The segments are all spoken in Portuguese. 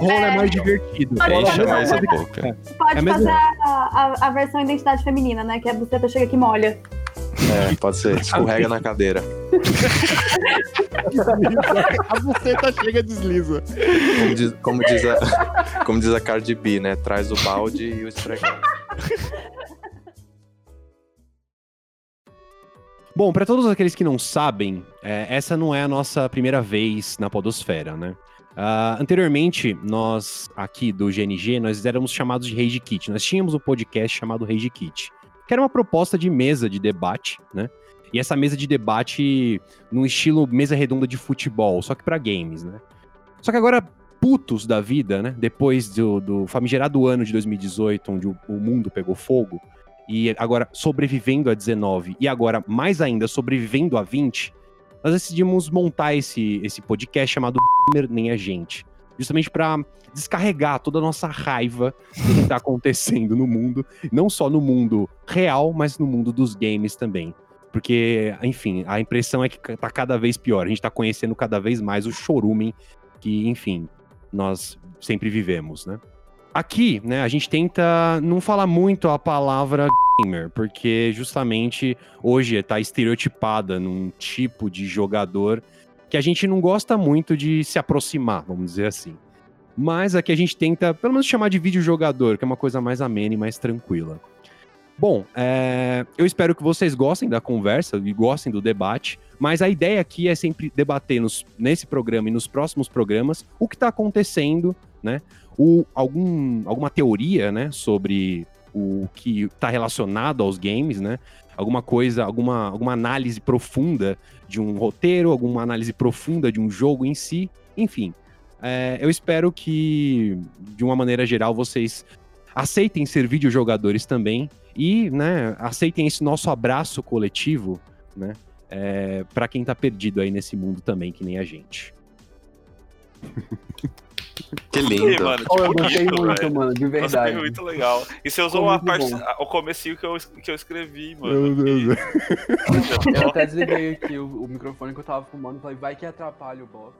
Rola é, mais divertido. Pode Enche mais a pode, boca. pode É fazer a, a, a versão identidade feminina, né? Que a buceta chega que molha. É, pode ser. Escorrega na cadeira. a buceta chega e desliza. Como diz, como diz a, como diz a Cardi B, né? Traz o balde e o esfregão. Bom, para todos aqueles que não sabem, é, essa não é a nossa primeira vez na Podosfera, né? Ah, anteriormente, nós aqui do GNG, nós éramos chamados de Rage Kit. Nós tínhamos um podcast chamado Rage Kit, que era uma proposta de mesa de debate, né? E essa mesa de debate no estilo mesa redonda de futebol, só que para games, né? Só que agora, putos da vida, né? Depois do, do famigerado ano de 2018, onde o, o mundo pegou fogo, e agora sobrevivendo a 19 e agora mais ainda sobrevivendo a 20, nós decidimos montar esse, esse podcast chamado Nem a Gente, justamente para descarregar toda a nossa raiva do que está acontecendo no mundo, não só no mundo real, mas no mundo dos games também. Porque, enfim, a impressão é que tá cada vez pior. A gente tá conhecendo cada vez mais o chorumen que, enfim, nós sempre vivemos, né? Aqui, né, a gente tenta não falar muito a palavra gamer, porque justamente hoje tá estereotipada num tipo de jogador que a gente não gosta muito de se aproximar, vamos dizer assim. Mas aqui a gente tenta, pelo menos, chamar de videojogador, que é uma coisa mais amena e mais tranquila. Bom, é, eu espero que vocês gostem da conversa e gostem do debate, mas a ideia aqui é sempre debater nos- nesse programa e nos próximos programas o que está acontecendo, né? O, algum, alguma teoria, né, sobre o que está relacionado aos games, né? Alguma coisa, alguma, alguma análise profunda de um roteiro, alguma análise profunda de um jogo em si, enfim. É, eu espero que, de uma maneira geral, vocês aceitem ser videojogadores também e, né, aceitem esse nosso abraço coletivo, né, é, para quem tá perdido aí nesse mundo também, que nem a gente. Que lindo. mano, Oh, eu tipo, gostei bonito, muito, velho. mano, de Nossa, verdade. foi muito legal. E você usou uma parte, bom. o comecinho que eu, que eu escrevi, mano. Deus. Eu até desliguei aqui o, o microfone que eu tava fumando e falei, vai que atrapalha o box.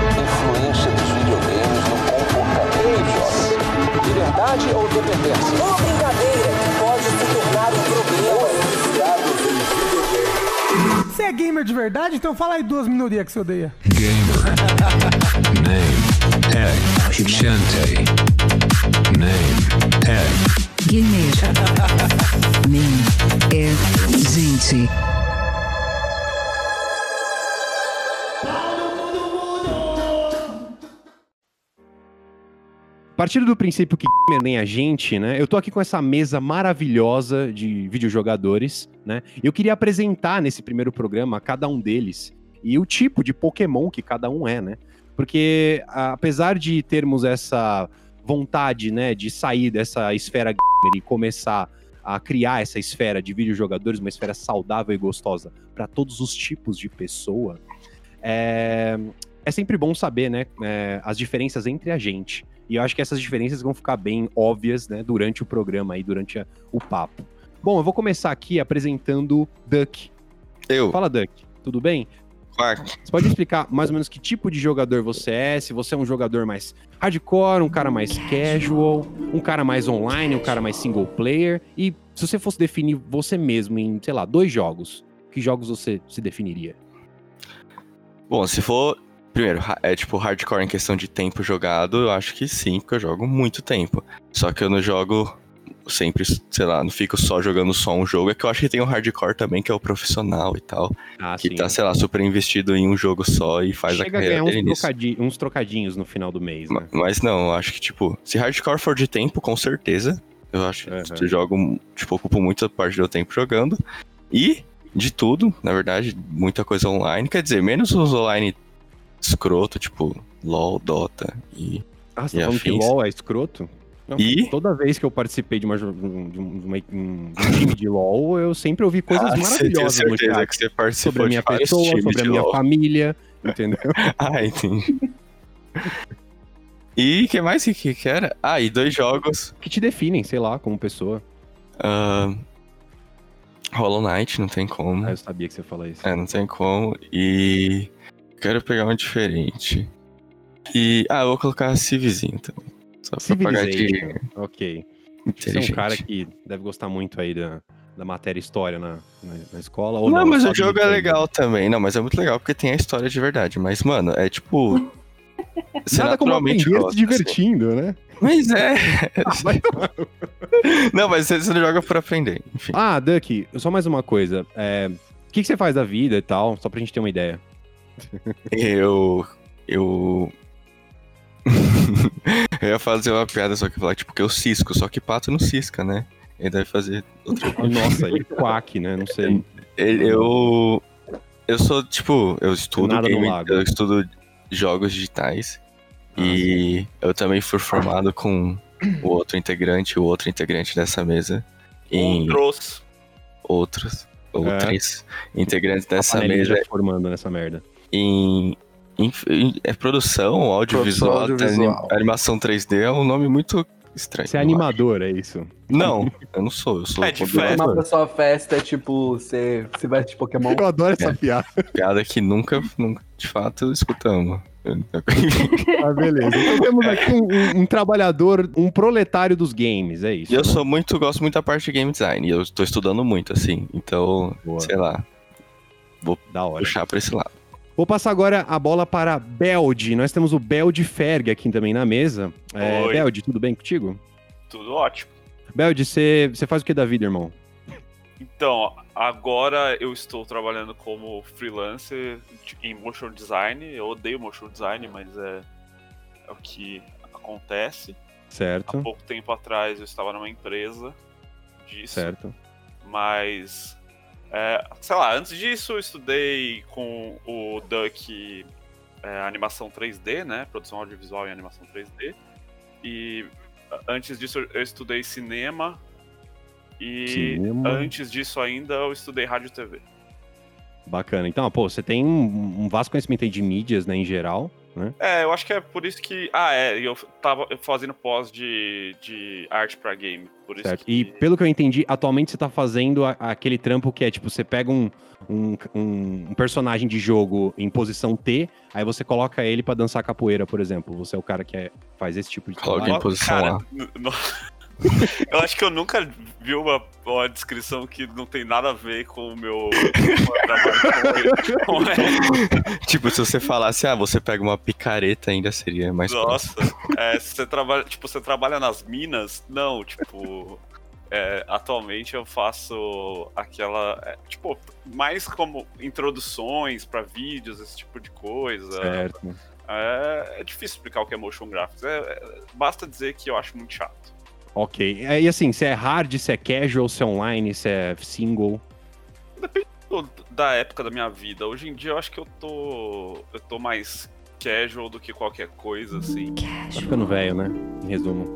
Influência dos videogames no comportamento. Ei, jovem, liberdade ou dependência? É gamer de verdade? Então fala aí duas minorias que você odeia. Gamer. Name. Egg. Shante. Name. Egg. Gamer. Nem é gente. Partindo do princípio que nem a gente, né? Eu tô aqui com essa mesa maravilhosa de videojogadores, né? Eu queria apresentar nesse primeiro programa cada um deles e o tipo de Pokémon que cada um é, né? Porque apesar de termos essa vontade, né, de sair dessa esfera gamer e começar a criar essa esfera de videojogadores, uma esfera saudável e gostosa para todos os tipos de pessoa, é, é sempre bom saber, né, é, as diferenças entre a gente. E eu acho que essas diferenças vão ficar bem óbvias, né, durante o programa e durante a- o papo. Bom, eu vou começar aqui apresentando Duck. Eu, Fala, Duck. Tudo bem? Quark. Você pode explicar mais ou menos que tipo de jogador você é? Se você é um jogador mais hardcore, um cara mais casual, um cara mais online, um cara mais single player. E se você fosse definir você mesmo em, sei lá, dois jogos, que jogos você se definiria? Bom, se for. Primeiro, é tipo hardcore em questão de tempo jogado, eu acho que sim, porque eu jogo muito tempo. Só que eu não jogo sempre, sei lá, não fico só jogando só um jogo. É que eu acho que tem o hardcore também, que é o profissional e tal. Ah, que tá, sei lá, super investido em um jogo só e faz Chega a a carreira ganhar dele uns, nisso. trocadi- uns trocadinhos no final do mês, né? Ma- Mas não, eu acho que, tipo, se hardcore for de tempo, com certeza. Eu acho que Aham. eu jogo, tipo, ocupo muita parte do tempo jogando. E de tudo, na verdade, muita coisa online. Quer dizer, menos os online escroto, tipo, LOL, Dota e. Ah, você tá E falando que afins. LOL é escroto? Não, E? Toda vez que eu participei de, uma, de um, de uma- um- de um time de LOL, eu sempre ouvi coisas Ah, você tem maravilhosas no chat. que você participou Sobre a minha pessoa, sobre a minha LOL. família, entendeu? Ah, entendi. E que mais que, que que era? Ah, e dois jogos. que te definem, sei lá, como pessoa. ah, Hollow Knight, não tem como. Ah, eu sabia que você ia falar isso. É, não tem como. E. quero pegar um diferente. E. Ah, eu vou colocar Civzinho, então. Só pra pagar de. Ok. Você é um cara que deve gostar muito aí da, da matéria história na, na, na escola. Ou Não, não, mas o jogo é legal também. Não, mas é muito legal porque tem a história de verdade. Mas, mano, é tipo. Você Nada como naturalmente se gosta, assim. divertindo, né? Mas é. Tomar no Não, mas você você não joga por aprender. Enfim. Ah, Duck, só mais uma coisa. É, o que, que você faz da vida e tal? Só pra gente ter uma ideia. Eu. Eu. eu ia fazer uma piada, só que falar, tipo, que eu cisco, só que pato não cisca, né? Ele deve fazer outra coisa. Nossa, ele quack, né? Não sei. Ele- Eu. Eu sou, tipo, eu estudo game, lago. eu estudo jogos digitais. Ah, e eu também fui formado com o outro integrante, o outro integrante dessa mesa. Em Outros. outros, outros integrantes A dessa mesa formando nessa merda. Em, em- em- é produção, audiovisual, Produção audiovisual. anim- animação 3D é um nome muito estranho. Você é animador, é isso? Não, eu não sou, eu sou É de festa. Uma pessoa festa é tipo, você se veste de Pokémon. Eu adoro essa É. piada. piada que nunca, nunca, de fato, escutamos. Ah, beleza. Então temos aqui um, um- um trabalhador, um proletário dos games, é isso. E eu né? sou muito, gosto muito da parte de game design, e eu tô estudando muito, assim, então, Boa. sei lá, Da hora. puxar pra esse lado. Vou passar agora a bola para Beld. Nós temos o Beld Ferg aqui também na mesa. É, Oi. Beld, tudo bem contigo? Tudo ótimo. Beld, você faz o que da vida, irmão? Então, agora eu estou trabalhando como freelancer em motion design. Eu odeio motion design, mas é, é o que acontece. Há Certo, pouco tempo atrás eu estava numa empresa disso. certo. Mas, é, sei lá, antes disso eu estudei com o Duck é, animação 3D, né? Produção audiovisual e animação 3D. E antes disso eu- estudei cinema. E Cinema. antes disso ainda eu estudei rádio e TV. Bacana. Então, pô, você tem um, um vasto conhecimento aí de mídias, né, em geral, né? É, eu acho que é por isso que. Ah, é, eu tava fazendo pós de, de arte pra game. Por isso Certo. que... E pelo que eu entendi, atualmente você tá fazendo a- aquele trampo que é tipo, você pega um, um, um- um personagem de jogo em posição T, aí você coloca ele pra dançar capoeira, por exemplo. Você é o cara que é- faz esse tipo de Coloca em posição Cara, n- eu acho que eu nunca vi uma, uma descrição que não tem nada a ver com o meu com ele. Tipo, se você falasse, ah, você pega uma picareta, ainda seria mais Nossa, é, se você trabalha, tipo, você trabalha nas minas? Não, tipo, é, atualmente eu faço aquela, é, tipo, mais como introduções pra vídeos, esse tipo de coisa. Certo. É, é difícil explicar o que é motion graphics. É- é- basta dizer que eu acho muito chato. Ok. É, E assim, se é hard, se é casual, se é online, se é single. do- da época da minha vida. Hoje em dia eu acho que eu tô. Eu tô mais casual do que qualquer coisa, assim. Tá ficando velho, né? Em resumo.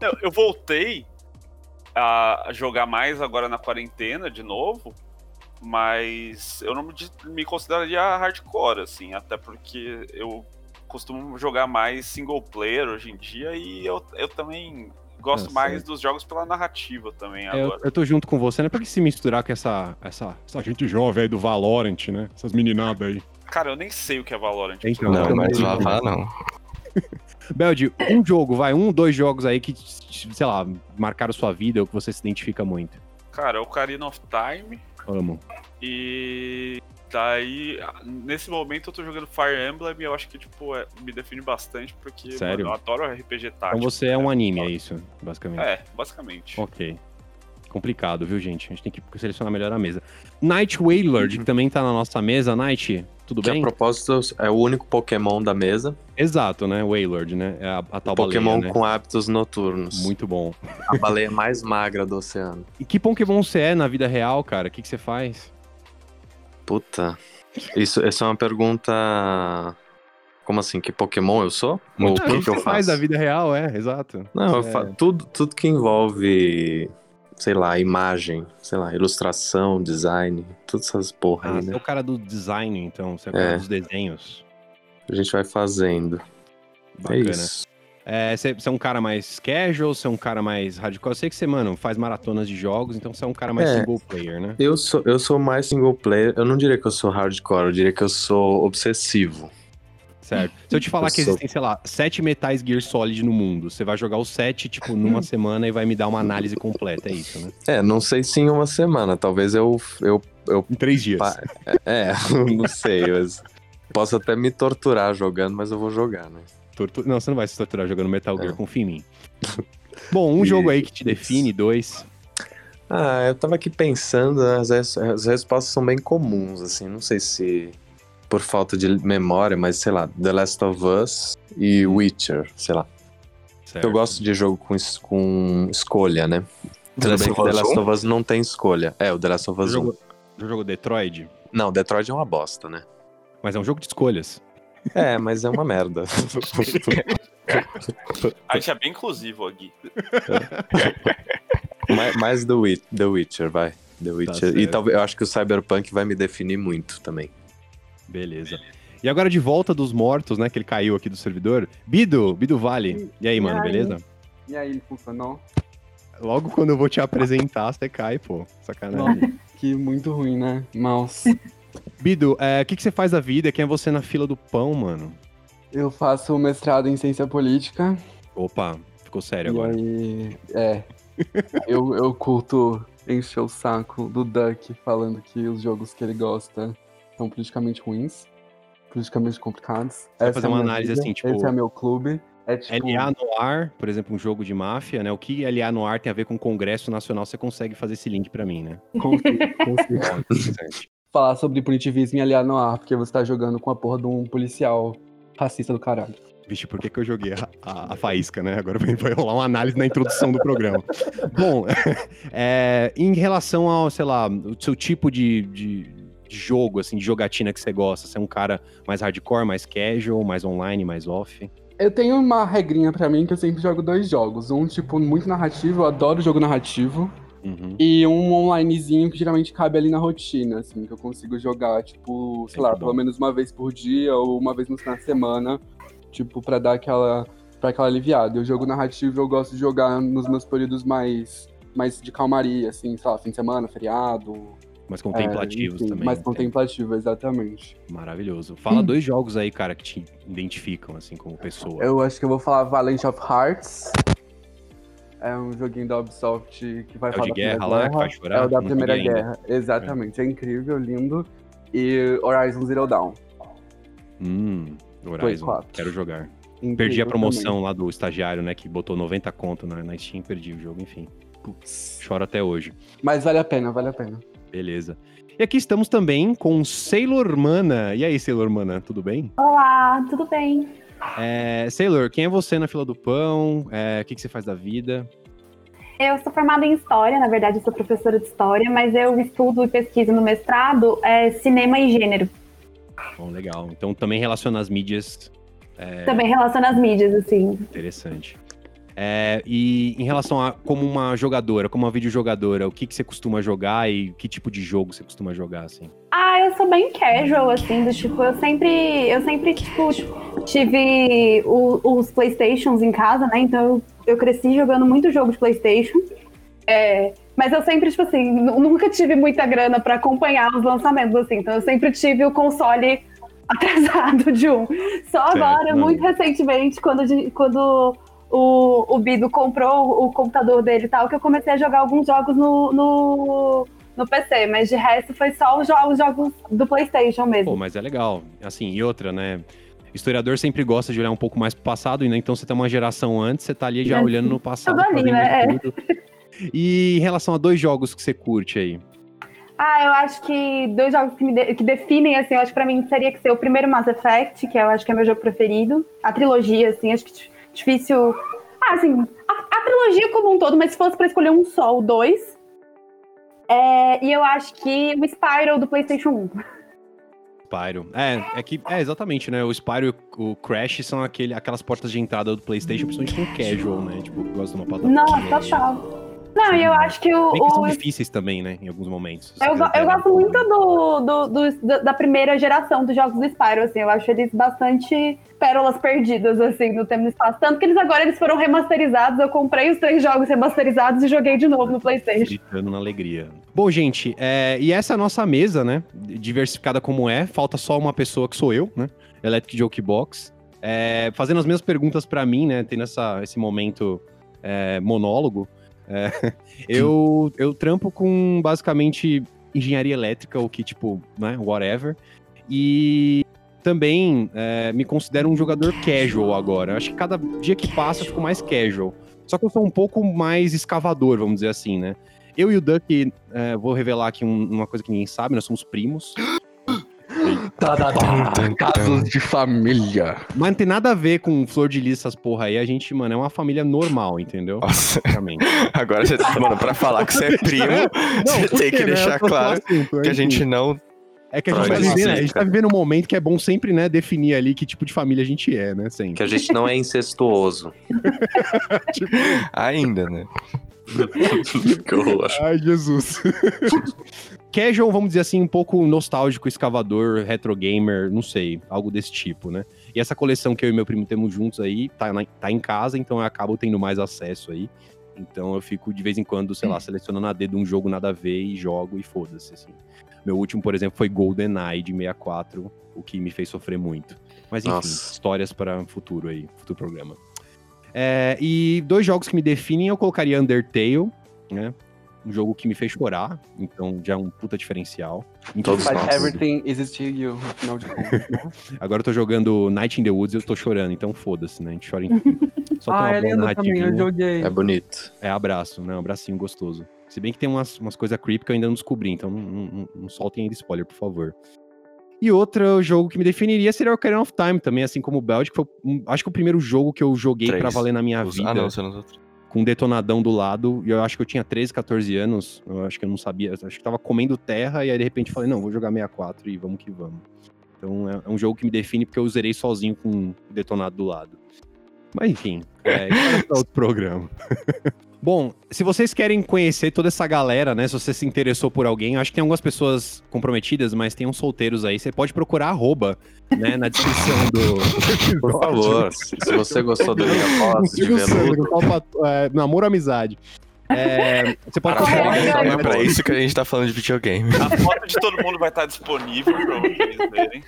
Eu, eu voltei a jogar mais agora na quarentena de novo. Mas eu não me, me consideraria hardcore, assim, até porque eu costumo jogar mais single player hoje em dia e eu, eu também gosto É, mais dos jogos pela narrativa também É, eu, agora. eu tô junto com você, né? Pra que se misturar com essa, essa, essa gente jovem aí do Valorant, né? Essas meninadas aí. Cara, eu nem sei o que é Valorant. Então, Não, também mas não. Vavá não. Belde, um jogo, vai, um, dois jogos aí que, sei lá, marcaram sua vida ou que você se identifica muito. Cara, é o Ocarina of Time. Amo. E daí, nesse momento eu tô jogando Fire Emblem e eu acho que, tipo, é- me define bastante porque Sério? mano, eu adoro RPG tático. Então você é um anime, é isso, basicamente. É, basicamente. Ok. Complicado, viu, gente? A gente tem que selecionar melhor a mesa. Night Wailord, que também tá na nossa mesa. Night, tudo Que a bem? propósito é o único Pokémon da mesa. Exato, né? Wailord, né? É a, a tal Pokémon baleia, né? com hábitos noturnos. Muito bom. A baleia mais magra do oceano. E que Pokémon você é na vida real, cara? O que, que você faz? Puta. Isso, essa é uma pergunta. Como assim? Que Pokémon eu sou? Ou o Ah, que, que eu você faz faço? da vida real, é, exato. Não, eu É. fa- tudo, tudo que envolve, sei lá, imagem, sei lá, ilustração, design, todas essas porra Ah, aí, você é né? o cara do design, então. Você é o cara É. dos desenhos. A gente vai fazendo. Bacana. É isso. É, você você é um cara mais casual, você é um cara mais hardcore. Eu sei que você, mano, faz maratonas de jogos, então você é um cara mais É. single player, né? Eu sou, eu sou mais single player. Eu não diria que eu sou hardcore, eu diria que eu sou obsessivo. Certo. Se eu te falar Eu que sou- existem, sei lá, sete metais Gear Solid no mundo, você vai jogar os sete, tipo, numa semana e vai me dar uma análise completa, é isso, né? É, não sei se em uma semana. Talvez eu. eu, eu Em três dias. pa- é, não sei. Mas posso até me torturar jogando, mas eu vou jogar, né? Tortu- Não, você não vai se torturar jogando Metal Gear, É. confia em mim. Bom, um E- jogo aí que te define, dois. Ah, eu tava aqui pensando, as, res- as respostas são bem comuns, assim. Não sei se por falta de memória, mas sei lá, The Last of Us e Witcher, sei lá. Certo. Eu gosto de jogo com, es- com escolha, né? The Tudo Last bem que The Last 1? of Us não tem escolha. É, o The Last of Us 1. jogou, já jogou Detroit? Não, Detroit é uma bosta, né? Mas é um jogo de escolhas. É, mas é uma merda. A gente é bem inclusivo aqui. mais, mais The, The Witcher, vai. The Witcher. e certo. talvez eu acho que o Cyberpunk vai me definir muito também. Beleza. E agora de volta dos mortos, né? Que ele caiu aqui do servidor. Bido, Bido Vale. E aí, mano, aí? beleza? E aí, funcionou? Logo quando eu vou te apresentar, você cai, pô. Sacanagem. Que muito ruim, né? Mouse. Bido, é, o que, que você faz da vida? Quem é você na fila do pão, mano? Eu faço mestrado em ciência política. Opa, ficou sério e agora. aí, é. eu, eu curto encher o saco do Duck falando que os jogos que ele gosta são politicamente ruins, politicamente complicados. vai Essa fazer é uma análise vida, assim, tipo- Esse é meu clube. É tipo. LA no ar, por exemplo, um jogo de máfia, né? O que LA no ar tem a ver com o Congresso Nacional? Você consegue fazer esse link pra mim, né? consigo- consigo. Falar sobre punitivismo e aliar no ar, porque você tá jogando com a porra de um policial racista do caralho. Vixe, por que, que eu joguei a, a- a faísca, né? Agora vai vai rolar uma análise na introdução do programa. Bom, é, em relação ao, sei lá, o seu tipo de, de, de jogo, assim, de jogatina que você gosta, você é um cara mais hardcore, mais casual, mais online, mais off? Eu tenho uma regrinha pra mim que eu sempre jogo dois jogos. Um, tipo, muito narrativo, eu adoro jogo narrativo. Uhum. E um onlinezinho que geralmente cabe ali na rotina, assim, que eu consigo jogar, tipo, sei lá, pelo menos uma vez por dia ou uma vez na semana, tipo, pra dar aquela, pra aquela aliviada. E o jogo narrativo eu gosto de jogar nos meus períodos mais, mais de calmaria, assim, sei lá, fim de semana, feriado. Mais contemplativos é, enfim, também. Mais né? contemplativo, exatamente. Maravilhoso. Fala dois jogos aí, cara, que te identificam, assim, como pessoa. Eu acho que eu vou falar Valiant of Hearts. É um joguinho da Ubisoft que vai É falar de da Primeira guerra lá, que faz chorar? É o da Primeira joguei ainda. Guerra, exatamente. É. incrível, lindo. E Horizon Zero Dawn. Hum, Horizon, 4. quero jogar. Incrível Perdi a promoção também. lá do estagiário, né, que botou 90 conto na, na Steam, perdi o jogo, enfim. Putz. Choro até hoje. Mas vale a pena, vale a pena. Beleza. E aqui estamos também com Sailor Mana. E aí, Sailor Mana, tudo bem? Olá, tudo bem? É, Sailor, quem é você na fila do pão? É, o que, que você faz da vida? Eu sou formada em História, na verdade sou professora de História, mas eu estudo e pesquiso no mestrado é, Cinema e Gênero. Bom, legal. Então também relaciona as mídias. É, Também relaciona as mídias, assim. Interessante. É, e em relação a como uma jogadora, como uma videojogadora, o que, que você costuma jogar e que tipo de jogo você costuma jogar, assim? Ah, eu sou bem casual, assim, do tipo, eu sempre, eu sempre, tipo, tive o- os Playstations em casa, né? Então eu, eu cresci jogando muito jogo de Playstation. É, mas eu sempre, tipo assim, nu- nunca tive muita grana pra acompanhar os lançamentos, assim. Então eu sempre tive o console atrasado de um. Só Certo, agora, não. muito recentemente, quando, quando o, o Bido comprou o computador dele e tal, que eu comecei a jogar alguns jogos no, no, no PC. Mas de resto foi só os jogos, jogos do PlayStation mesmo. Pô, mas é legal. Assim, e outra, né? Historiador sempre gosta de olhar um pouco mais pro passado, né? Então você tem uma geração antes, você tá ali já É, olhando no passado. tudo ali, né? tudo. E em relação a dois jogos que você curte aí? Ah, eu acho que dois jogos que, de- que definem, assim, eu acho que pra mim seria que ser o primeiro Mass Effect, que eu acho que é meu jogo preferido. A trilogia, assim, acho que difícil. Ah, assim, a, a trilogia como um todo, mas se fosse pra escolher um só, o dois. É, e eu acho que o Spyro do PlayStation 1. Spyro. É, é que. É, exatamente, né? O Spyro e o Crash são aquele, aquelas portas de entrada do PlayStation, principalmente com casual, né? Tipo, gosta de uma plataforma. Nossa, total. Não, e eu acho que o. Bem que são o- difíceis também, né? Em alguns momentos. eu, go- eu gosto muito do, do- do- da- primeira geração dos jogos do Spyro, assim. Eu acho eles bastante pérolas perdidas, assim, no tempo e no espaço. Tanto que eles agora eles foram remasterizados. Eu comprei os três jogos remasterizados e joguei de novo no PlayStation. Gritando na alegria. Bom, gente, é, e essa é a nossa mesa, né? Diversificada como é. Falta só uma pessoa que sou eu, né? Electric Jokebox. É, fazendo as mesmas perguntas pra mim, né? Tendo essa, esse momento é, monólogo. É, eu, eu trampo com basicamente engenharia elétrica, ou que tipo, né? Whatever. E também é, me considero um jogador casual agora. Acho que cada dia que passa eu fico mais casual. Só que eu sou um pouco mais escavador, vamos dizer assim, né? Eu e o Duck, é, vou revelar aqui um- uma coisa que ninguém sabe, nós somos primos. Tá, tá, tá. Casos de família. Mas não tem nada a ver com flor de lis, essas porra aí. A gente, mano, é uma família normal, entendeu? Nossa, agora você, mano, pra falar que você é primo, você por tem quê, que né? deixar claro assunto, que a gente não. É que a gente, tá vivendo, ser, a gente tá vivendo um momento que é bom sempre, né, definir ali que tipo de família a gente é, né? Sempre. Que a gente não é incestuoso. Ainda, né? que horror. Ai, Jesus. Casual, vamos dizer assim, um pouco nostálgico, escavador, retro gamer, não sei, algo desse tipo, né? E essa coleção que eu e meu primo temos juntos aí, tá, na- tá em casa, então eu acabo tendo mais acesso aí. Então eu fico de vez em quando, sei lá, selecionando a dedo um jogo nada a ver e jogo e foda-se, assim. Meu último, por exemplo, foi GoldenEye de 64, o que me fez sofrer muito. Mas enfim, Nossa. histórias para futuro aí, futuro programa. É, e dois jogos que me definem, eu colocaria Undertale, né? Um jogo que me fez chorar, então já é um puta diferencial. Todos nós. everything is still you, no final de contas. Agora eu tô jogando Night in the Woods e eu tô chorando, então foda-se, né? A gente chora em tudo. Só tem ah, uma é boa lindo também, eu narrativinha. joguei. É bonito. É abraço, né? Um abracinho gostoso. Se bem que tem umas, umas coisas creepy que eu ainda não descobri, então não, não, não- não soltem ainda spoiler, por favor. E outro jogo que me definiria seria o Ocarina of Time também, assim como o Belt, que foi, um- acho que o primeiro jogo que eu joguei Três. pra valer na minha Os- vida, Ah, não, você não. Com um detonadão do lado, e eu acho que eu tinha 13, 14 anos, eu acho que eu não sabia, eu acho que tava comendo terra, e aí de repente falei, não, vou jogar 64 e vamos que vamos. Então é, é um jogo que me define porque eu zerei sozinho com um detonado do lado. Mas enfim, é, isso é outro programa. Bom, se vocês querem conhecer toda essa galera, né? Se você se interessou por alguém, acho que tem algumas pessoas comprometidas, mas tem uns solteiros aí. Você pode procurar arroba, né? Na descrição do. Por favor, se você gostou do Linha Posse de veludo, pat- é, namoro amizade. É, você pode é Gabriel. pra isso que a gente tá falando de videogame. A foto de todo mundo vai estar disponível pra vocês verem.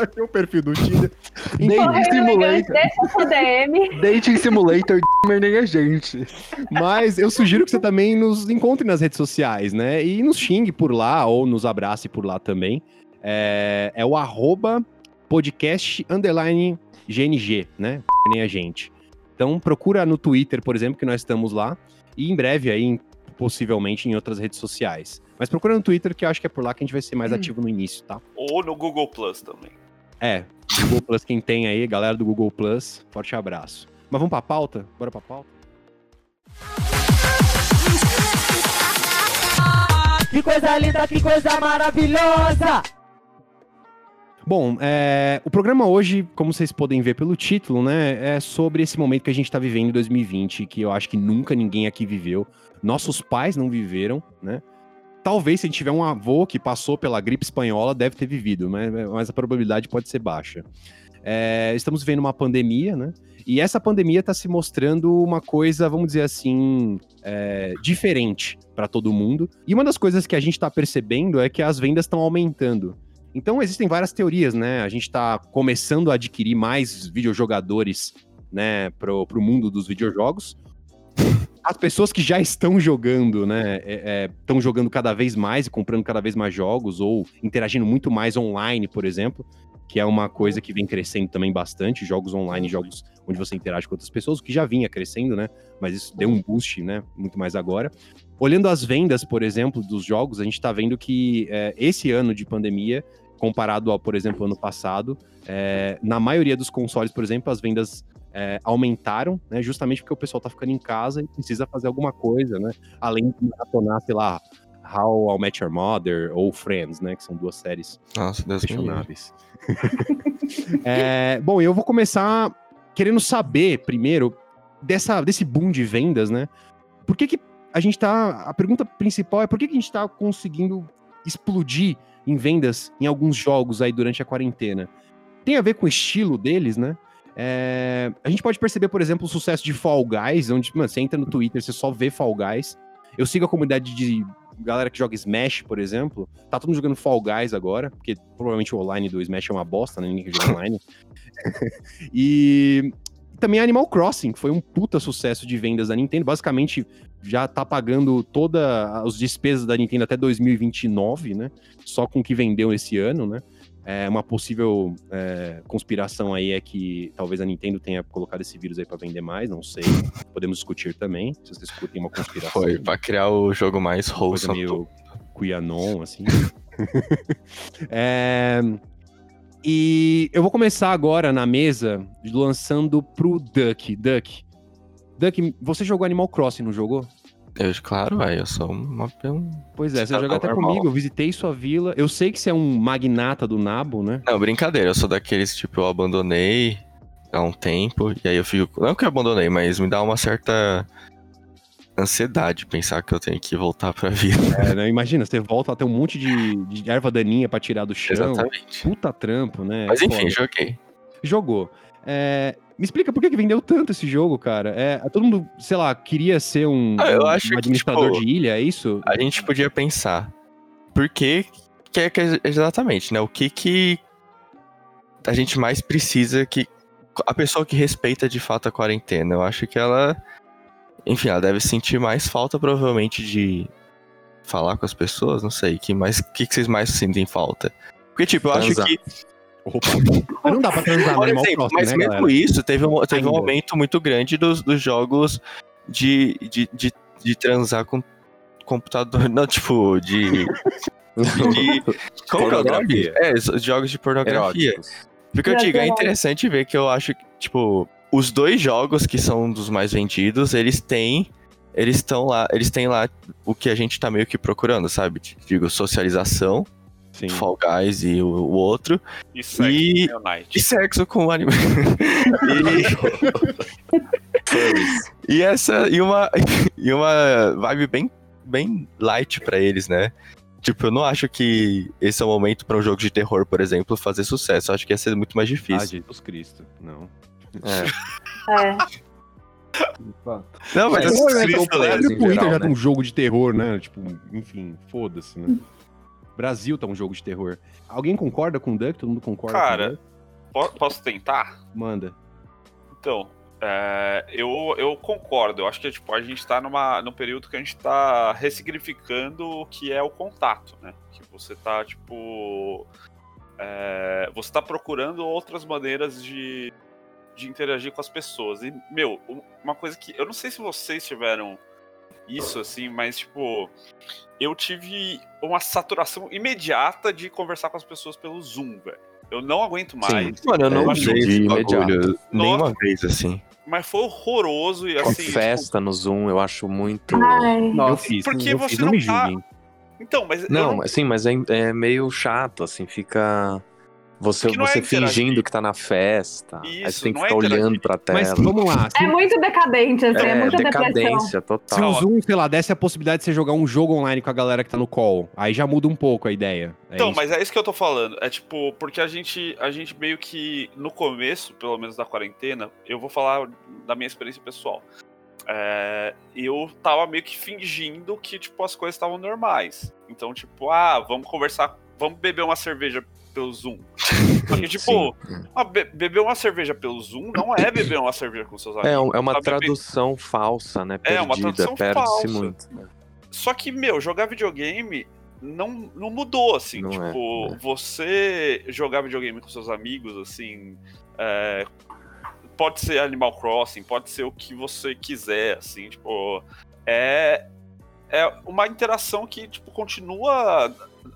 Aqui é o perfil do Tinder. Dating Correio elegante, Simulator. Dating Simulator, gamer nem a gente. Mas eu sugiro que você também nos encontre nas redes sociais, né? E nos xingue por lá, ou nos abrace por lá também. É, é o arroba podcast underline GNG, né? Nem a gente. Então procura no Twitter, por exemplo, que nós estamos lá. E em breve aí, possivelmente, em outras redes sociais. Mas procura no Twitter, que eu acho que é por lá que a gente vai ser mais ativo no início, tá? Ou no Google Plus também. É, Google Plus, quem tem aí, galera do Google Plus, forte abraço. Mas vamos pra pauta? Bora pra pauta? Que coisa linda, que coisa maravilhosa! Bom, é, o programa hoje, como vocês podem ver pelo título, né, é sobre esse momento que a gente tá vivendo em 2020, que eu acho que nunca ninguém aqui viveu. Nossos pais não viveram, né? Talvez se a gente tiver um avô que passou pela gripe espanhola, deve ter vivido, mas, mas a probabilidade pode ser baixa. É, estamos vivendo uma pandemia, né? E essa pandemia está se mostrando uma coisa, vamos dizer assim, é, diferente para todo mundo. E uma das coisas que a gente está percebendo é que as vendas estão aumentando. Então existem várias teorias, né? A gente está começando a adquirir mais videojogadores, né, pro, pro mundo dos videojogos. As pessoas que já estão jogando, né, estão jogando cada vez mais e comprando cada vez mais jogos ou interagindo muito mais online, por exemplo, que é uma coisa que vem crescendo também bastante, jogos online, jogos onde você interage com outras pessoas, o que já vinha crescendo, né? Mas isso deu um boost, né? Muito mais agora. Olhando as vendas, por exemplo, dos jogos, a gente tá vendo que é, esse ano de pandemia comparado ao, por exemplo, ano passado, é, na maioria dos consoles, por exemplo, as vendas é, aumentaram, né, justamente porque o pessoal tá ficando em casa e precisa fazer alguma coisa, né, além de maratonar, sei lá, How I Met Your Mother ou Friends, né, que são duas séries Nossa, questionáveis. É, bom, eu vou começar querendo saber, primeiro, dessa, desse boom de vendas, né, por que que a gente tá. A pergunta principal é por que, que a gente tá conseguindo explodir em vendas em alguns jogos aí durante a quarentena? Tem a ver com o estilo deles, né? É, a gente pode perceber, por exemplo, o sucesso de Fall Guys, onde mano, você entra no Twitter, você só vê Fall Guys. Eu sigo a comunidade de galera que joga Smash, por exemplo. Tá todo mundo jogando Fall Guys agora, porque provavelmente o online do Smash é uma bosta, né? Ninguém joga online. e também Animal Crossing, que foi um puta sucesso de vendas da Nintendo. Basicamente, já tá pagando todas as despesas da Nintendo até 2029, né? Só com o que vendeu esse ano, né? É, uma possível é, conspiração aí é que talvez a Nintendo tenha colocado esse vírus aí para vender mais, não sei. Podemos discutir também, se vocês discutem uma conspiração. Foi, pra criar o jogo mais wholesome. meio Quianon, assim. É, E eu vou começar agora na mesa lançando pro Duck. Duck. Duck, você jogou Animal Crossing, não jogou? Eu, claro, velho, eu sou uma. um- Pois é, você joga até normal. comigo, eu visitei sua vila. Eu sei que você é um magnata do nabo, né? Não, brincadeira, eu sou daqueles, tipo, eu abandonei há um tempo, e aí eu fico. Não que eu abandonei, mas me dá uma certa ansiedade pensar que eu tenho que voltar pra vida. É, né? Imagina, você volta a ter um monte de, de erva daninha pra tirar do chão. Exatamente. Puta trampo, né? Mas enfim, Foda. joguei. Jogou. É, me explica por que, que vendeu tanto esse jogo, cara? É, todo mundo, sei lá, queria ser um, Ah, um acho que, administrador tipo, de ilha, é isso? A gente podia pensar. Por que, que é que é exatamente, né? O que que a gente mais precisa que. A pessoa que respeita de fato a quarentena, eu acho que ela. Enfim, ela deve sentir mais falta, provavelmente, de falar com as pessoas, não sei. Que mais, que, que vocês mais sentem falta? Porque, tipo, eu Transar. acho que. Opa. Mas não dá pra transar Animal exemplo, Crossing, mas né, mesmo galera? isso, teve um, teve um aumento muito grande dos, dos jogos de, de, de, de transar com computador. Não, tipo, de. de como que é o? Pornografia. É, os jogos de pornografia. Eróticos. Porque eu digo, é interessante ver que eu acho que, tipo, os dois jogos que são dos mais vendidos, eles têm. Eles estão lá, eles têm lá o que a gente tá meio que procurando, sabe? Digo, socialização, Sim. Fall Guys e o, o outro. E segue E-. E sexo com anime. e, e essa. E uma, e uma vibe bem, bem light pra eles, né? Tipo, eu não acho que esse é o momento pra um jogo de terror, por exemplo, fazer sucesso. Eu acho que ia ser muito mais Ah, difícil. Jesus Cristo. Não. É. É. não, mas né? Single O próprio já né? tem um jogo de terror, né? Tipo, enfim, foda-se, né? Brasil tá um jogo de terror. Alguém concorda com o Duck? Todo mundo concorda com o Cara, po- posso tentar? Manda. Então, é, eu, eu concordo. Eu acho que tipo, a gente tá numa, num período que a gente tá ressignificando o que é o contato, né? Que você tá, tipo. é, você tá procurando outras maneiras de, de interagir com as pessoas. E, meu, um- uma coisa que. Eu não sei se vocês tiveram isso, assim, mas, tipo. Eu tive uma saturação imediata de conversar com as pessoas pelo Zoom, velho. Eu não aguento mais. Mano, eu não usei imediato. bagulho nenhuma vez, assim. Mas foi horroroso e Com assim. tipo, festa no Zoom, eu acho muito. Ai. Eu Nossa, fiz. porque eu você fiz, não me não tá- julguem. Então, mas eu Não, não- assim, mas é, é meio chato, assim, fica. Você, é você interagir. fingindo que tá na festa. aí Isso, você tem que é ficar olhando interagir. pra tela. Mas vamos lá. É muito decadente, assim, é, É, muita depressão. decadência se o total. Zoom, sei lá, desse a possibilidade de você jogar um jogo online com a galera que tá no call, aí já muda um pouco a ideia. É Então, isso. mas é isso que eu tô falando. É tipo, porque a gente, a gente meio que, no começo, pelo menos da quarentena, eu vou falar da minha experiência pessoal. É, eu tava meio que fingindo que, tipo, as coisas estavam normais. Então, tipo, ah, vamos conversar, vamos beber uma cerveja pelo Zoom. Só que, tipo, be- beber uma cerveja pelo Zoom não é beber uma cerveja com seus amigos. É, é uma Tá bebendo- tradução falsa, né? É, Perdida, uma tradução falsa. muito. Só que, meu, jogar videogame não, não mudou, assim. Não é, tipo, né? você jogar videogame com seus amigos, assim. é, pode ser Animal Crossing, pode ser o que você quiser, assim, tipo. É. É uma interação que, tipo, continua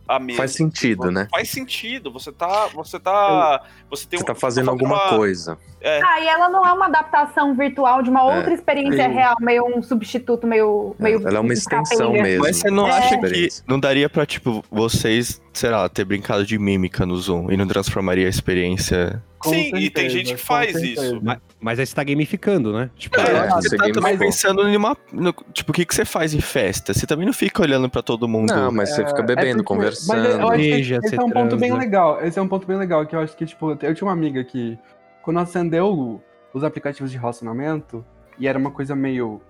a mesa. Faz sentido, né? Faz sentido. Você tá. Você tá. Você tem Você um- tá fazendo alguma uma- coisa. É, Ah, e ela não é uma adaptação virtual de uma outra experiência Sim. real, meio um substituto, meio. meio Ela é uma extensão capenga. mesmo. Mas você não acha que não daria pra, tipo, vocês, sei lá, ter brincado de mímica no Zoom e não transformaria a experiência? Com Sim, e tem certeza, gente que faz certeza. isso. Mas, mas aí você tá gamificando, né? Tipo, É, É, você tá também pensando em uma. no- tipo, o que, que você faz em festa? Você também não fica olhando pra todo mundo. Não, mas você fica bebendo, É porque- conversando. Mas eu acho que esse é um ponto bem transa. legal. Esse é um ponto bem legal, que eu acho que, tipo, eu tinha uma amiga que, quando acendeu o- os aplicativos de relacionamento, e era uma coisa meio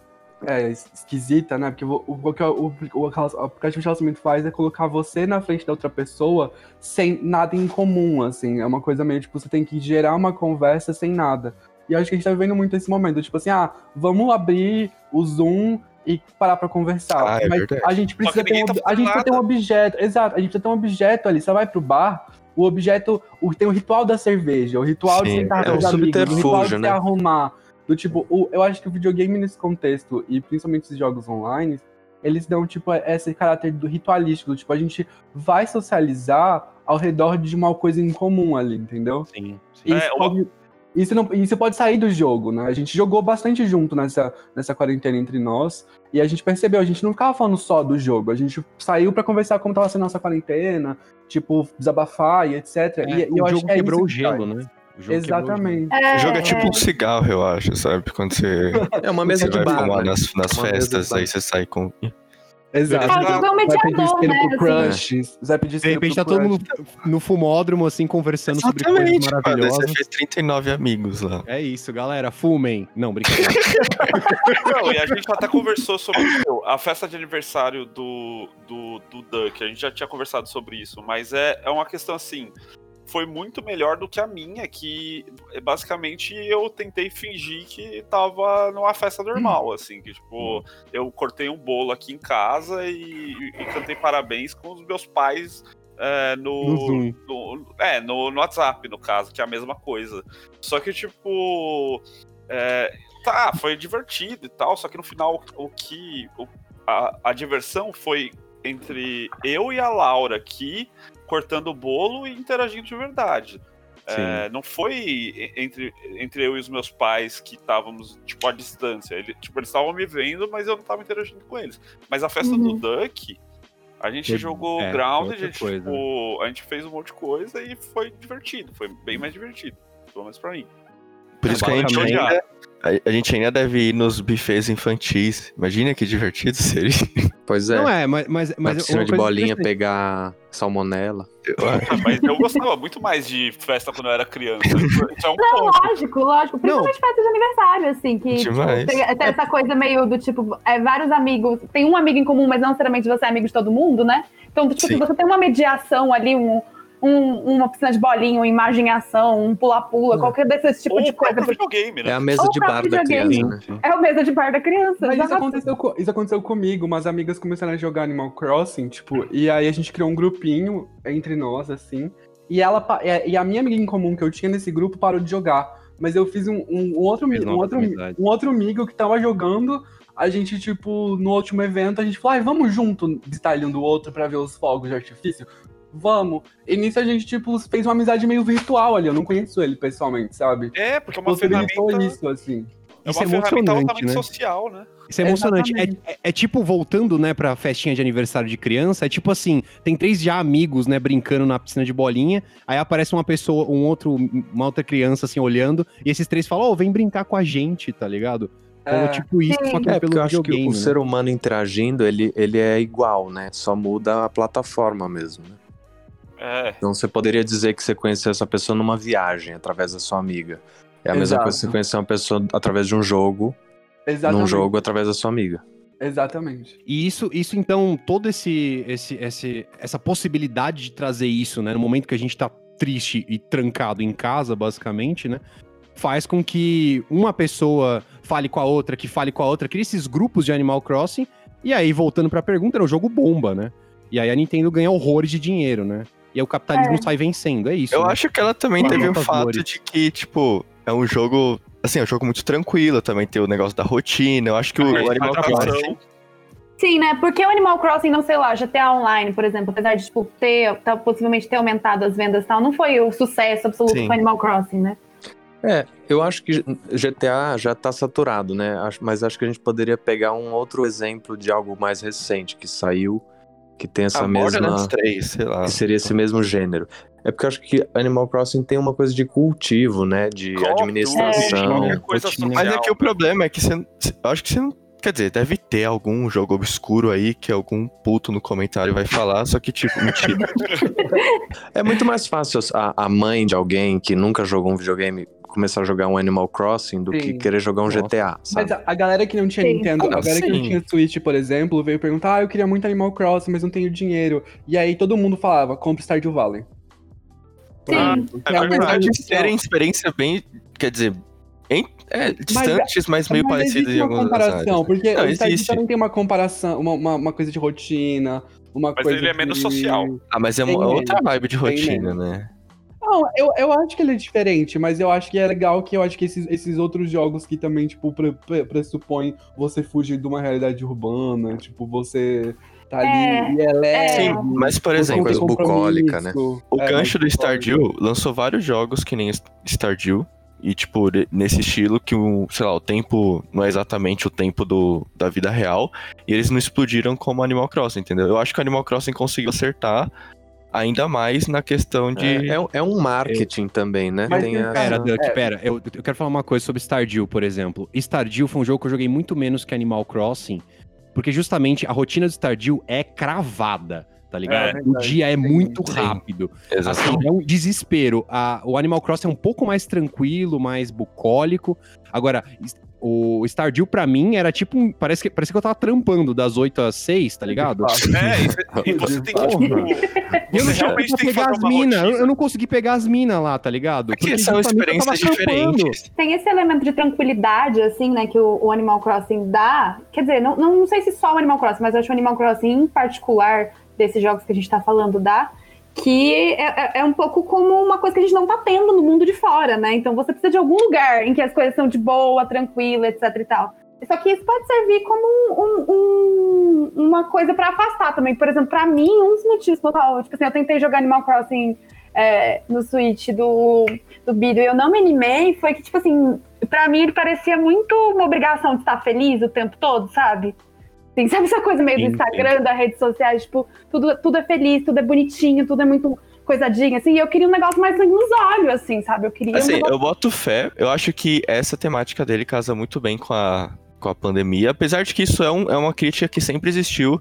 é, es- esquisita, né? Porque o, o, o, que o, o aplicativo de relacionamento faz é colocar você na frente da outra pessoa sem nada em comum, assim. É uma coisa meio, tipo, você tem que gerar uma conversa sem nada. E acho que a gente tá vivendo muito esse momento, tipo assim, ah, vamos abrir o Zoom e parar pra conversar. Ah, é Mas verdade. a gente precisa ter um, tá a gente precisa ter um objeto, exato, a gente precisa ter um objeto ali. Você vai pro bar, o objeto, o, tem o ritual da cerveja, o ritual de Sim, sentar é com os amigos, o ritual de subterfúgio, se né? arrumar. Do tipo, o- eu acho que o videogame nesse contexto, e principalmente esses jogos online, eles dão, tipo, esse caráter do ritualístico, do tipo, a gente vai socializar ao redor de uma coisa em comum ali, entendeu? sim, sim. E É, Isso, o- pode, isso, não, isso pode sair do jogo, né? A gente jogou bastante junto nessa, nessa quarentena entre nós. E a gente percebeu, a gente não ficava falando só do jogo. A gente saiu pra conversar como tava sendo a nossa quarentena, tipo, desabafar e etc. É, e, e eu o acho jogo que é quebrou isso o gelo, né? O. Exatamente. É, O jogo é tipo é. um cigarro, eu acho, sabe? Quando você, É uma mesa você de vai bar. fumar né? nas, nas festas, bar. aí você sai com. Exato. É, o jogo é um mediador, né? pro assim. crush. Vai pedir De repente tá todo mundo no fumódromo, assim, conversando sobre coisas Exatamente, mano. Aí maravilhosas. Você fez 39 amigos lá. É isso, galera. Fumem. Não, brincadeira. Não, e a gente até conversou sobre meu, a festa de aniversário do, do, do Duck. A gente já tinha conversado sobre isso, mas é, é uma questão assim. Foi muito melhor do que a minha, que é, basicamente eu tentei fingir que tava numa festa normal, assim, que tipo, eu cortei um bolo aqui em casa e, e cantei parabéns com os meus pais é, no, No é, no, no WhatsApp, no caso, que é a mesma coisa. Só que, tipo, é, tá, foi divertido e tal, só que no final o que. o- a, a diversão foi entre eu e a Laura aqui cortando o bolo e interagindo de verdade. É, não foi entre, entre eu e os meus pais que estávamos, tipo, à distância. Ele, tipo, eles estavam me vendo, mas eu não estava interagindo com eles. Mas a festa do Uhum. Duck, a gente Foi- jogou é, ground, a gente, coisa. tipo, a gente fez um monte de coisa e foi divertido. Foi bem mais divertido. Pelo menos pra mim. Por isso que a gente, ainda, a, a gente ainda deve ir nos buffets infantis. Imagina que divertido seria. Pois é. Não é, mas... mas, Na mas piscina uma de bolinha pegar salmonela. Ah, Mas eu gostava muito mais de festa quando eu era criança. Isso é um Não, ponto. lógico, lógico. Principalmente festa de aniversário, assim, que tipo, Demais. tem, tem essa coisa meio do tipo, é, vários amigos, tem um amigo em comum, mas não necessariamente você é amigo de todo mundo, né? Então, tipo, se Sim. você tem uma mediação ali, um, um- uma piscina de bolinha, uma imagem em ação, um pula-pula, qualquer desses tipo Ou de o coisa. videogame, né? É a mesa Ou de bar da criança, né? É o mesa de bar da criança. Mas isso exato. aconteceu, co- isso aconteceu comigo, umas amigas começaram a jogar Animal Crossing, tipo, e aí a gente criou um grupinho entre nós, assim, e ela e a minha amiga em comum que eu tinha nesse grupo parou de jogar. Mas eu fiz um, um- um outro, um, outro, um outro amigo que tava jogando, a gente, tipo, no último evento, a gente falou, ai, vamos junto visitar ele um do outro pra ver os fogos de artifício? Vamos. E nisso a gente, tipo, fez uma amizade meio virtual ali, eu não conheço ele pessoalmente, sabe? É, porque é uma Possibilitou ferramenta. isso, assim. É Isso uma é ferramenta emocionante, altamente né? social, né? Isso é emocionante. É, é- é tipo, voltando, né, pra festinha de aniversário de criança, é tipo assim, tem três já amigos, né, brincando na piscina de bolinha, aí aparece uma pessoa, um outro, uma outra criança, assim, olhando, e esses três falam, ô, vem brincar com a gente, tá ligado? Então é, É. tipo isso, só que É, pelo porque eu acho que o né? ser humano interagindo, ele, ele é igual, né? Só muda a plataforma mesmo, né? É. Então você poderia dizer que você conheceu essa pessoa numa viagem, através da sua amiga. É a mesma Exato. coisa que você conhecer uma pessoa através de um jogo, Exatamente. num jogo através da sua amiga. Exatamente. E isso, isso então, todo esse, esse, esse, essa possibilidade de trazer isso, né, no momento que a gente tá triste e trancado em casa, basicamente, né, faz com que uma pessoa fale com a outra, que fale com a outra, cria esses grupos de Animal Crossing, e aí, voltando pra pergunta, era o jogo bomba, né? E aí a Nintendo ganha horrores de dinheiro, né? E aí o capitalismo É. sai vencendo, é isso. Eu né? acho que ela também teve um muitas fato dores. de que, tipo, é um jogo. Assim, é um jogo muito tranquilo, também tem o negócio da rotina. Eu acho que o, o Animal atração. Crossing. Sim, né? Porque o Animal Crossing, não sei lá, GTA Online, por exemplo, apesar de tipo, ter, tá, possivelmente ter aumentado as vendas e tal, não foi o sucesso absoluto Sim. com Animal Crossing, né? É, eu acho que GTA já tá saturado, né? Mas acho que a gente poderia pegar um outro exemplo de algo mais recente que saiu, que tem essa Ah, mesma. Borderlands 3, sei lá. que seria esse mesmo gênero. É porque eu acho que Animal Crossing tem uma coisa de cultivo, né? De administração. rotina. Mas é que o problema é que você. Eu acho que você não. Quer dizer, deve ter algum jogo obscuro aí que algum puto no comentário vai falar, só que, tipo, mentira. É muito mais fácil a, a mãe de alguém que nunca jogou um videogame começar a jogar um Animal Crossing do que Sim. querer jogar um Nossa. GTA, Mas sabe? a, a galera que não tinha Sim. Nintendo, Ah, a galera que não sim. tinha Switch, por exemplo, veio perguntar: ah, eu queria muito Animal Crossing, mas não tenho dinheiro. E aí todo mundo falava: compra Stardew Valley. Sim. É É uma verdade. Apesar de opção. terem experiência bem. Quer dizer. em- é, distantes, mas, meio Mas parecidas existe em uma algumas comparação, áreas. porque Não, o Stardew existe. também tem uma comparação, uma, uma, uma coisa de rotina, uma Mas coisa ele é menos de- social. Ah, mas é uma outra vibe de rotina, né? Não, eu, eu acho que ele é diferente, mas eu acho que é legal que eu acho que esses, esses outros jogos que também, tipo, pre- pre- pressupõem você fugir de uma realidade urbana, tipo, você tá ali É, e é leve. Sim, mas, por exemplo, coisa bucólica, né? O É, gancho do Stardew lançou vários jogos que nem Stardew. E, tipo, nesse estilo que o, sei lá, o tempo não é exatamente o tempo do, da vida real. E eles não explodiram como Animal Crossing, entendeu? Eu acho que o Animal Crossing conseguiu acertar ainda mais na questão de. É, é um- é um marketing também, né? Mas Tem essa- Pera, Duck, É. pera. Eu, eu quero falar uma coisa sobre Stardew, por exemplo. Stardew foi um jogo que eu joguei muito menos que Animal Crossing, porque justamente a rotina do Stardew é cravada, tá ligado? É o dia é Sim, muito sim. rápido. Exato. Assim, é um desespero. A- o Animal Crossing é um pouco mais tranquilo, mais bucólico. Agora, o Stardew pra mim era tipo um, parece que parece que eu tava trampando das 8 às 6, tá ligado? É, e você, e você tem que, tipo, eu não realmente tem que pegar as minas. Eu, eu não consegui pegar as minas lá, tá ligado? Porque são tava experiências trampando. diferentes. Tem esse elemento de tranquilidade, assim, né, que o, o Animal Crossing dá. Quer dizer, não, não, não sei se só o Animal Crossing, mas eu acho o Animal Crossing em particular, desses jogos que a gente tá falando, dá. Que é, é- é um pouco como uma coisa que a gente não tá tendo no mundo de fora, né? Então você precisa de algum lugar em que as coisas são de boa, tranquila, etc e tal. Só que isso pode servir como um- um- um- uma coisa pra afastar também. Por exemplo, pra mim, um dos motivos qual, tipo assim, eu tentei jogar Animal Crossing é, no Switch do, do vídeo e eu não me animei, foi que, tipo assim, pra mim ele parecia muito uma obrigação de estar feliz o tempo todo, sabe? Assim, sabe essa coisa meio do Instagram, das redes sociais, tipo, tudo, tudo é feliz, tudo é bonitinho, tudo é muito coisadinho, assim, e eu queria um negócio mais sangue nos olhos, assim, sabe? Eu queria um Assim, negócio... eu boto fé. Eu acho que essa temática dele casa muito bem com a, com a pandemia. Apesar de que isso é, um- é uma crítica que sempre existiu.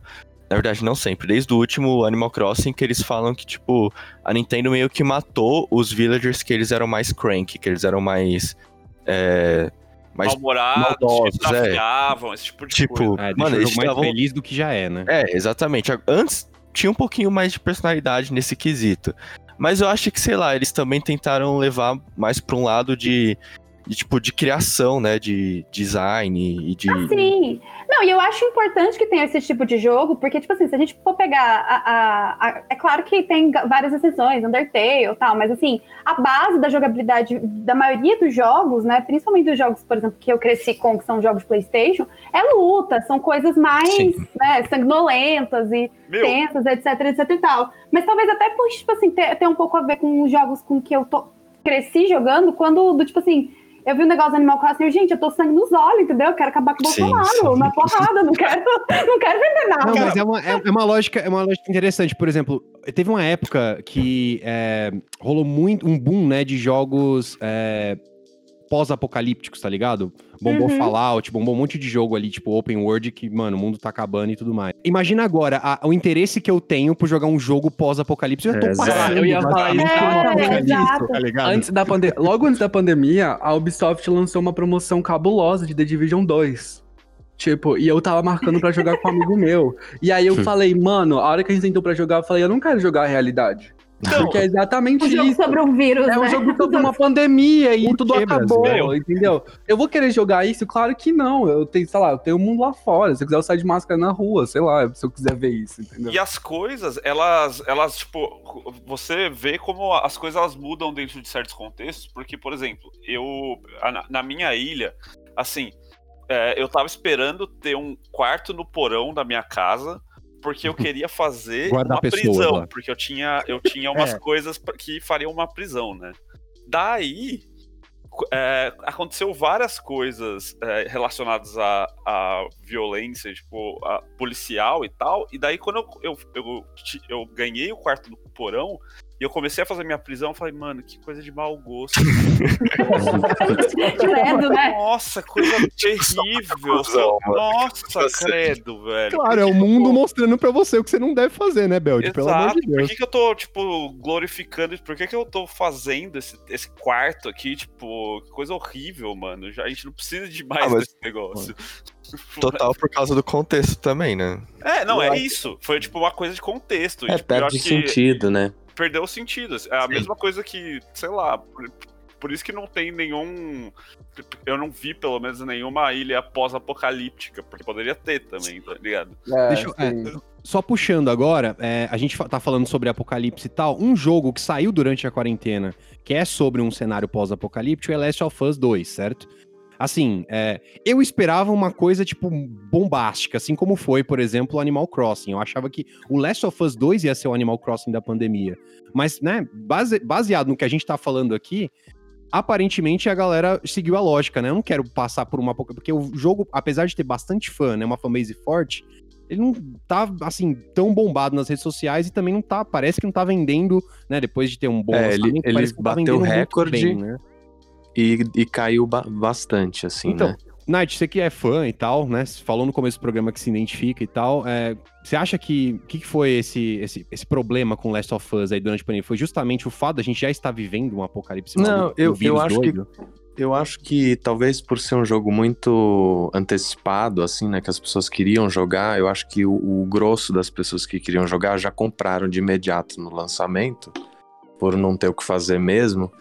Na verdade, não sempre. Desde o último Animal Crossing, que eles falam que, tipo, a Nintendo meio que matou os villagers que eles eram mais cranky, que eles eram mais. É, mais Mal-humorados, maldosos, é. desafiavam, esse tipo de tipo, coisa. É, mano, eles mais estavam feliz do que já é, né? É, exatamente. Antes tinha um pouquinho mais de personalidade nesse quesito. Mas eu acho que, sei lá, eles também tentaram levar mais pra um lado de, de, tipo, de criação, né? De design e de. Ah, sim. Não, e eu acho importante que tenha esse tipo de jogo, porque, tipo assim, se a gente for pegar a. a- a- é claro que tem várias exceções, Undertale e tal, mas assim, a base da jogabilidade da maioria dos jogos, né? Principalmente dos jogos, por exemplo, que eu cresci com, que são jogos Playstation, é luta, são coisas mais Sim. né, sanguinolentas e Meu, tensas, etc, etc e tal. Mas talvez até por, tipo assim, ter, ter um pouco a ver com os jogos com que eu tô- cresci jogando, quando, do tipo assim, eu vi um negócio do Animal Crossing eu, gente, eu tô sangue nos olhos, entendeu? Eu quero acabar com o Sim, Bolsonaro, sim. na porrada, não quero, não quero vender nada. Não, mas é uma, é, é uma lógica, é uma lógica interessante. Por exemplo, teve uma época que é, rolou muito um boom, né, de jogos é, pós-apocalípticos, tá ligado? Bombou Uhum. Fallout, bombou um monte de jogo ali, tipo open world, que, mano, o mundo tá acabando e tudo mais. Imagina agora a- o interesse que eu tenho por jogar um jogo pós-apocalipse. Eu já tô É, passando. Eu ia falar isso, é, exato. tá ligado? Antes da pande... Logo antes da pandemia, a Ubisoft lançou uma promoção cabulosa de The Division 2. Tipo, e eu tava marcando pra jogar com um amigo meu. E aí eu falei, mano, a hora que a gente sentou pra jogar, eu falei, eu não quero jogar a realidade. Porque é exatamente Um jogo isso. sobre um vírus, É um né? jogo sobre uma pandemia e Por tudo quê, acabou, brasileiro? entendeu? Eu vou querer jogar isso? Claro que não. Eu tenho, sei lá, eu tenho o mundo lá fora. Se eu quiser eu sair de máscara na rua, sei lá, se eu quiser ver isso, entendeu? E as coisas, elas, elas, tipo, você vê como as coisas elas mudam dentro de certos contextos, porque, por exemplo, eu, na minha ilha, assim, é, eu tava esperando ter um quarto no porão da minha casa, porque eu queria fazer Guardar uma pessoas prisão, lá. porque eu tinha, eu tinha umas É. coisas que fariam uma prisão, né? Daí é, aconteceu várias coisas é, relacionadas à, à violência, tipo, a policial e tal. E daí, quando eu, eu, eu, eu ganhei o quarto do porão e eu comecei a fazer minha prisão, falei, mano, que coisa de mau gosto. Credo, né? Nossa, coisa terrível. Nossa, Você- credo, velho. Claro, é o mundo mostrando pra você o que você não deve fazer, né, Belde? Pelo amor Exato. de Por Deus. que, que eu tô, tipo, glorificando isso? Por que, que eu tô fazendo esse, esse quarto aqui? Tipo, que coisa horrível, mano. Já, a gente não precisa de mais Ah, mas- desse negócio. Total por causa do contexto também, né? É, não, é isso. Foi, tipo, uma coisa de contexto. É, tipo, perde sentido, né? Perdeu o sentido. É a Sim. mesma coisa que, sei lá, por, por isso que não tem nenhum. Eu não vi, pelo menos, nenhuma ilha pós-apocalíptica, porque poderia ter também, tá ligado? É, Deixa eu- é. Só puxando agora, é, a gente tá falando sobre apocalipse e tal. Um jogo que saiu durante a quarentena, que é sobre um cenário pós-apocalíptico, é Last of Us 2, certo? Assim, é, eu esperava uma coisa, tipo, bombástica, assim como foi, por exemplo, o Animal Crossing. Eu achava que o Last of Us 2 ia ser o Animal Crossing da pandemia. Mas, né, base- baseado no que a gente tá falando aqui, aparentemente a galera seguiu a lógica, né? Eu não quero passar por uma... Porque o jogo, apesar de ter bastante fã, né, uma fanbase forte, ele não tá, assim, tão bombado nas redes sociais e também não tá, parece que não tá vendendo, né, depois de ter um bom É, ele- ele parece que não tá bateu muito recorde. bem, né? E, e caiu ba- bastante, assim, Então, né? Night, você que é fã e tal, né? Você falou no começo do programa que se identifica e tal. é, você acha que. O que, que foi esse, esse, esse problema com Last of Us aí durante a pandemia? Foi justamente o fato da gente já estar vivendo um apocalipse Não, maluco, eu- eu acho que- doido? Eu acho que talvez por ser um jogo muito antecipado, assim, né, que as pessoas queriam jogar, eu acho que o, o grosso das pessoas que queriam jogar já compraram de imediato no lançamento, por não ter o que fazer mesmo.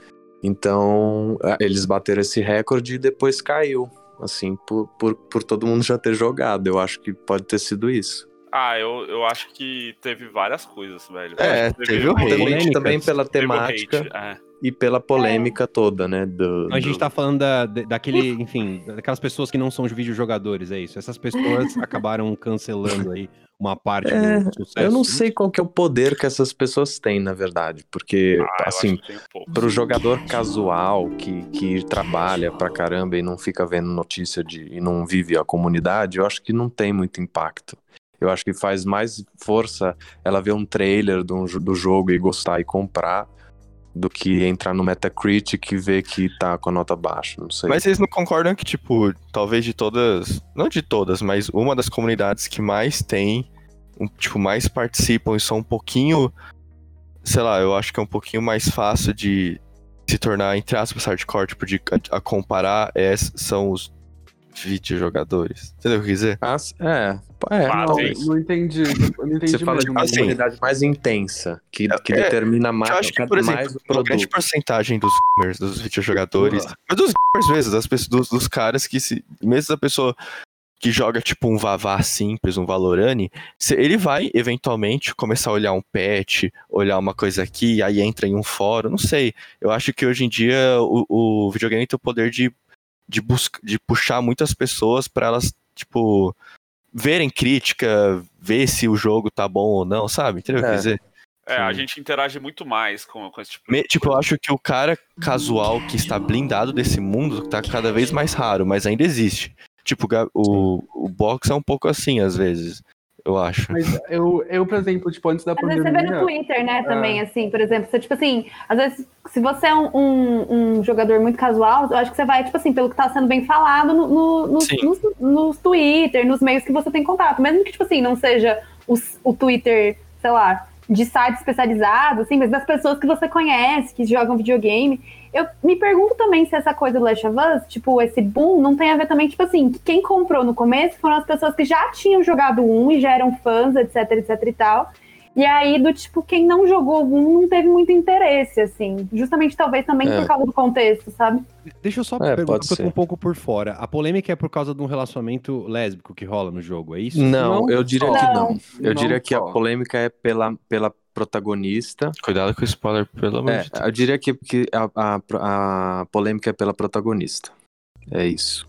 Então, eh, eles bateram esse recorde e depois caiu, assim, por, por, por todo mundo já ter jogado. Eu acho que pode ter sido isso. Ah, eu, eu acho que teve várias coisas, velho. É, teve o hate. Também, pela Teve temática hate, é. e pela polêmica toda, né? Do, A gente do- tá falando da, da- daquele, enfim, daquelas pessoas que não são os videojogadores, é isso. Essas pessoas acabaram cancelando aí uma parte É, do sucesso. Eu não sei qual que é o poder que essas pessoas têm, na verdade, porque, Ah, assim, um pouco. pro jogador casual que, que trabalha pra caramba e não fica vendo notícia de e não vive a comunidade, eu acho que não tem muito impacto. Eu acho que faz mais força ela ver um trailer do, do jogo e gostar e comprar do que entrar no Metacritic e ver que tá com a nota baixa, não sei. Mas vocês não concordam que, tipo, talvez de todas. Não de todas, mas uma das comunidades que mais tem, tipo, mais participam e são um pouquinho. Sei lá, eu acho que é um pouquinho mais fácil de se tornar, entre aspas, hardcore, tipo, de a, a comparar é, são os videojogadores. Entendeu o que eu quis dizer? Ah, é, é, Ah, não. Não entendi. Eu não entendi Você fala de uma Assim, comunidade mais intensa, que, que é, determina mais, eu acho que, por exemplo, mais o grande porcentagem dos gamers, dos videojogadores, mas dos gamers mesmo, das pessoas, dos, dos caras que se. Mesmo da pessoa que joga tipo um Vavá simples, um Valorani, se- ele vai eventualmente começar a olhar um patch, olhar uma coisa aqui, aí entra em um fórum, não sei. Eu acho que hoje em dia o, o videogame tem o poder de, de, busca, de puxar muitas pessoas para elas, tipo, verem crítica, ver se o jogo tá bom ou não, sabe? Entendeu o que eu É. dizer? É, a gente interage muito mais com, com esse tipo Me- de tipo, eu acho que o cara casual que está blindado desse mundo tá cada vez mais raro, mas ainda existe. Tipo, o, o box é um pouco assim, às vezes, eu acho. Mas eu, eu, por exemplo, tipo, antes da Às vezes você vê no pandemia. Twitter, né, também, assim, por exemplo, você, tipo assim, às vezes, se você é um, um, um jogador muito casual, eu acho que você vai, tipo assim, pelo que tá sendo bem falado no, no, nos, nos Twitter, nos meios que você tem contato. Mesmo que, tipo assim, não seja os- o Twitter, sei lá, de sites especializados, assim, mas das pessoas que você conhece, que jogam videogame. Eu me pergunto também se essa coisa do Last of Us, tipo, esse boom, não tem a ver também, tipo assim, que quem comprou no começo foram as pessoas que já tinham jogado um e já eram fãs, etc, etc e tal. E aí, do tipo, quem não jogou um não teve muito interesse, assim. Justamente, talvez, também É. por causa do contexto, sabe? Deixa eu só É, perguntar, porque eu tô um pouco por fora. A polêmica é por causa de um relacionamento lésbico que rola no jogo, é isso? Não, Não eu diria só. que Não. não. Eu Não diria que a polêmica é pela, pela protagonista. Cuidado com o spoiler, pelo amor É, de Deus. eu diria que, que a, a, a polêmica é pela protagonista. É isso.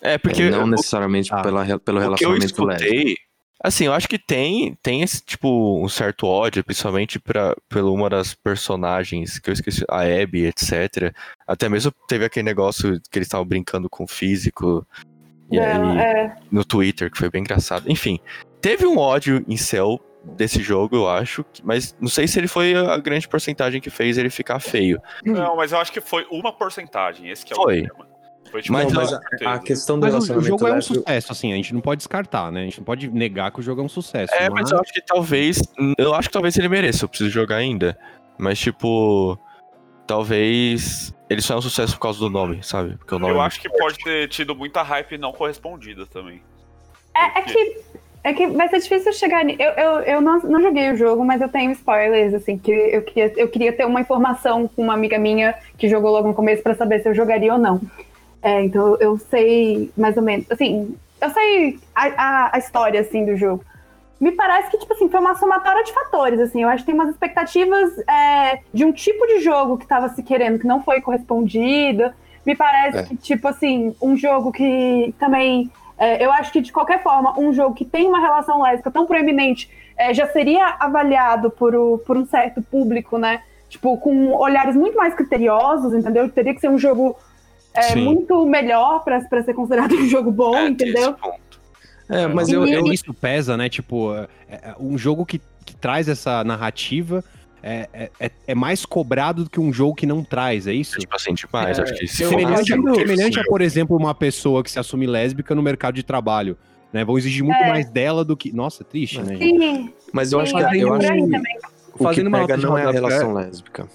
É, porque É, não o- necessariamente Ah. pela, pelo o que eu relacionamento leve. Assim, eu acho que tem, tem esse, tipo, um certo ódio, principalmente pra, pela uma das personagens, que eu esqueci, a Abby, etc. Até mesmo teve aquele negócio que eles estavam brincando com o físico, e aí, é. no Twitter, que foi bem engraçado. Enfim, teve um ódio em céu desse jogo, eu acho, mas não sei se ele foi a grande porcentagem que fez ele ficar feio. Não, mas eu acho que foi uma porcentagem. Esse que é Foi. o problema. Foi tipo, Mas- mas a, a questão do Mas o, o relacionamento jogo é um leve. sucesso, assim, a gente não pode descartar, né? A gente não pode negar que o jogo é um sucesso. É, mas eu acho que talvez. Eu acho que talvez ele mereça, eu preciso jogar ainda. Mas, tipo. Talvez. Ele só é um sucesso por causa do nome, sabe? Porque o nome Eu é acho que pode ter tido muita hype não correspondida também. É, é que, é que vai ser difícil chegar. Eu, eu, eu não, não joguei o jogo, mas eu tenho spoilers, assim, que eu queria, eu queria ter uma informação com uma amiga minha que jogou logo no começo pra saber se eu jogaria ou não. É, então eu sei mais ou menos. Assim, eu sei a, a, a história, assim, do jogo. Me parece que, tipo assim, foi uma somatória de fatores, assim. Eu acho que tem umas expectativas é, de um tipo de jogo que tava se querendo, que não foi correspondido. Me parece É. que, tipo assim, um jogo que também é, eu acho que, de qualquer forma, um jogo que tem uma relação lésbica tão proeminente é, já seria avaliado por, o- por um certo público, né? Tipo, com olhares muito mais criteriosos, entendeu? Teria que ser um jogo é, Sim. muito melhor pra pra ser considerado um jogo bom, É, entendeu? ponto. É, mas eu, eu, Isso pesa, né? Tipo, é- é um jogo que, que traz essa narrativa é, é, é- é mais cobrado do que um jogo que não traz, é isso? Tipo assim, demais. É, acho que se eu for Semelhante, acho a, que- semelhante a, por exemplo, uma pessoa que se assume lésbica no mercado de trabalho. Né? Vão exigir muito É. mais dela do que. Nossa, triste, né? Sim, mas eu acho sim, que, tem eu acho que também. o que Fazendo uma pega de não é a relação lésbica.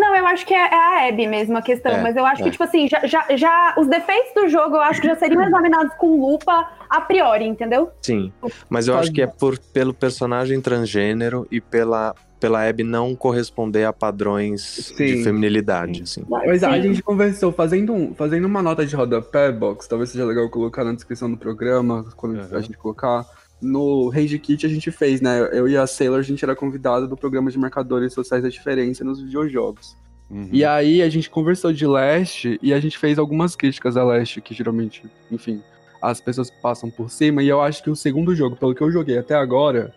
Não, eu acho que é, é a Abby mesmo a questão, É, mas eu acho é. que, tipo assim, já, já, já os defeitos do jogo eu acho que já seriam examinados com lupa a priori, entendeu? Sim, mas eu acho que é por, pelo personagem transgênero e pela, pela Abby não corresponder a padrões de Sim. feminilidade, assim. Mas a gente conversou, fazendo, um, fazendo uma nota de rodapé, Box, talvez seja legal colocar na descrição do programa, quando Uhum. a gente colocar. No Rage Kit a gente fez, né? Eu e a Sailor, a gente era convidado do programa de marcadores sociais da diferença nos videojogos. Uhum. E aí a gente conversou de Leste e a gente fez algumas críticas a Leste, que geralmente, enfim, as pessoas passam por cima. E eu acho que o segundo jogo, pelo que eu joguei até agora,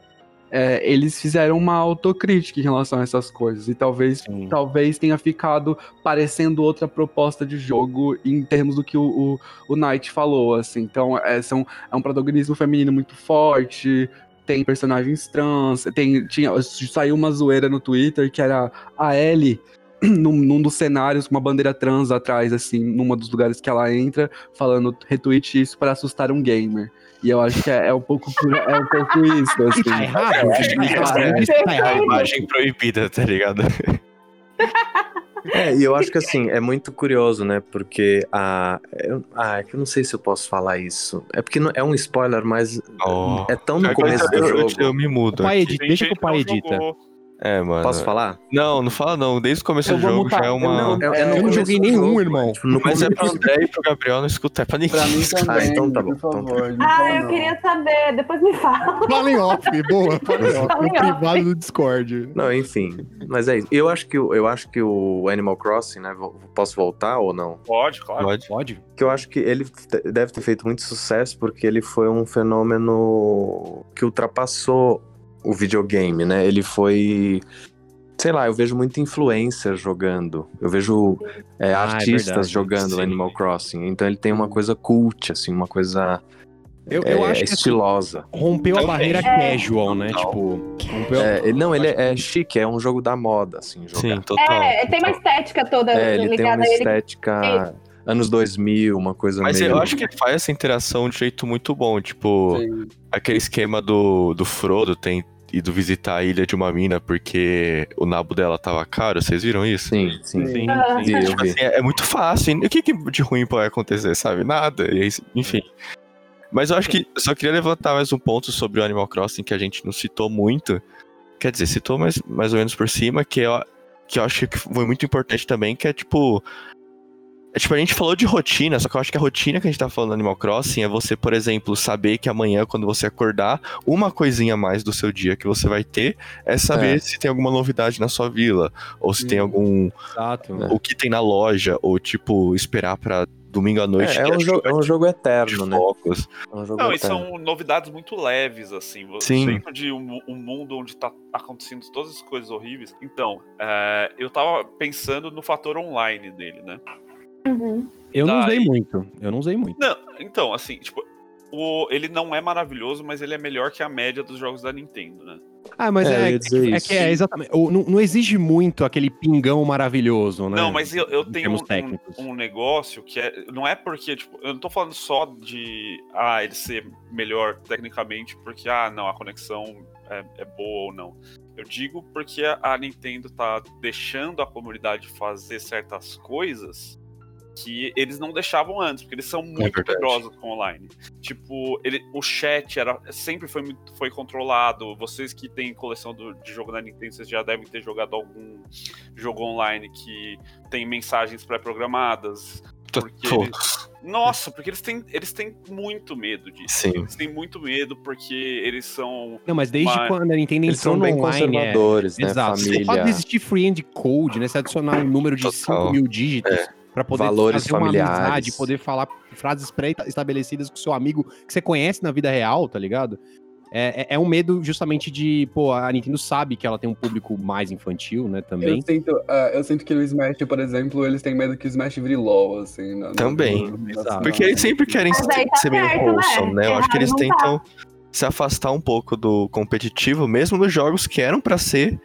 é, eles fizeram uma autocrítica em relação a essas coisas. E talvez, Sim. talvez tenha ficado parecendo outra proposta de jogo em termos do que o, o, o Knight falou, assim. Então, é, são, é um protagonismo feminino muito forte, tem personagens trans, tem, tinha, saiu uma zoeira no Twitter que era a Ellie num, num dos cenários com uma bandeira trans atrás, assim, numa dos lugares que ela entra, falando retweet isso para assustar um gamer. E eu acho que é, é um pouco é um pouco isso, assim. Tá errado? Tá errado. É. Isso tá A errado. imagem proibida, tá ligado? É, e eu acho que assim, é muito curioso, né? Porque a. Eu, ah, é que eu não sei se eu posso falar isso. É porque não, é um spoiler, mas Oh. é tão no começo do eu, eu, jogo. eu me mudo. Pai, aqui. edita, deixa que o pai edita. É, mano. Posso falar? Não, não fala não. Desde o começo Eu do jogo mutar. já é Eu uma. não- é no Eu não começo joguei nenhum, jogo, irmão. tipo, no Mas é pro André e pro Gabriel não escutar, é pra ninguém. Pra mim escutar. também, então tá bom, por então tá favor. não Ah, eu não. queria saber, depois me fala. Fala em off, boa. Fala em off. No privado do Discord. Não, enfim. Mas é isso. Eu acho que, o- eu acho que o Animal Crossing, né? Posso voltar ou não? Pode, claro. Pode. Pode? que eu acho que ele deve ter feito muito sucesso porque ele foi um fenômeno que ultrapassou o videogame, né? Ele foi. Sei lá, eu vejo muito influencer jogando. Eu vejo é, Ah, é artistas verdade. jogando Sim. Animal Crossing. Então ele tem uma coisa cult, assim, uma coisa Eu, é, eu acho que assim, estilosa. rompeu a Também. barreira É. casual, né? Total. Tipo, rompeu. É, ele- não, ele é, é chique, é um jogo da moda, assim, jogar. Sim, total. É, tem uma estética toda É, ele tem ligada uma a ele. Anos 2000, uma coisa Mas meio... eu acho que ele faz essa interação de jeito muito bom. Tipo, Sim. aquele esquema do, do Frodo tem ido visitar a ilha de uma mina porque o nabo dela tava caro. Vocês viram isso? Sim, sim. Sim, Ah. sim. Vi, eu Tipo assim, é, é muito fácil. E o que, que de ruim pode acontecer, sabe? Nada. E aí, enfim. Mas eu acho que só queria levantar mais um ponto sobre o Animal Crossing que a gente não citou muito. Quer dizer, citou mais, mais ou menos por cima, que eu, que eu acho que foi muito importante também, que é tipo. É, tipo, a gente falou de rotina, só que eu acho que a rotina que a gente tá falando no Animal Crossing é você, por exemplo, saber que amanhã, quando você acordar, uma coisinha a mais do seu dia que você vai ter é saber É. se tem alguma novidade na sua vila, ou se tem Hum. algum Exato. É. o que tem na loja, ou tipo, esperar pra domingo à noite. É, é um, jogo, é um jogo eterno, né? focos. É um jogo Não, e eterno. são novidades muito leves, assim. Você- Sim. Dentro de um, um mundo onde tá acontecendo todas as coisas horríveis. Então, é, eu tava pensando no fator online dele, né? Uhum. Eu não usei Daí- muito. Eu não usei muito. Não, então, assim, tipo, o, ele não é maravilhoso, mas ele é melhor que a média dos jogos da Nintendo, né? Ah, mas É, é, é, é isso. que é exatamente. o- Não, não exige muito aquele pingão maravilhoso, né? Não, mas eu, eu tenho um, técnicos. um- um negócio que é. Não é porque, tipo, eu não tô falando só de ah, ele ser melhor tecnicamente, porque, ah, não, a conexão é, é boa ou não. Eu digo porque a, a Nintendo tá deixando a comunidade fazer certas coisas que eles não deixavam antes, porque eles são muito verdade. poderosos com online. Tipo, ele, o chat era, sempre foi, muito- foi controlado. Vocês que têm coleção do- de jogo da Nintendo, vocês já devem ter jogado algum jogo online que tem mensagens pré-programadas. Porque eles- Todos. Nossa, porque eles têm, eles têm muito medo disso. Sim. Eles têm muito medo porque eles são. Não, mas desde Mas- quando a Nintendo Eles entrou são no bem online. é- conservadores, né? Exato. Só Família. pode existir free end code, né? Se adicionar um número de Total. 5 mil dígitos É. pra poder Valores fazer uma familiares. amizade, poder falar frases pré-estabelecidas com seu amigo que você conhece na vida real, tá ligado? É, é, é um medo justamente de, pô, a Nintendo sabe que ela tem um público mais infantil, né, Eu também. sinto, ah, eu sinto que no Smash, por exemplo, eles têm medo que o Smash vire LOL, assim. na- na- Também. na- na- Exato. Porque eles sempre querem aí tá ser meio certo, né? wholesome, né? Eu acho que eles tá. tentam se afastar um pouco do competitivo, mesmo nos jogos que eram pra ser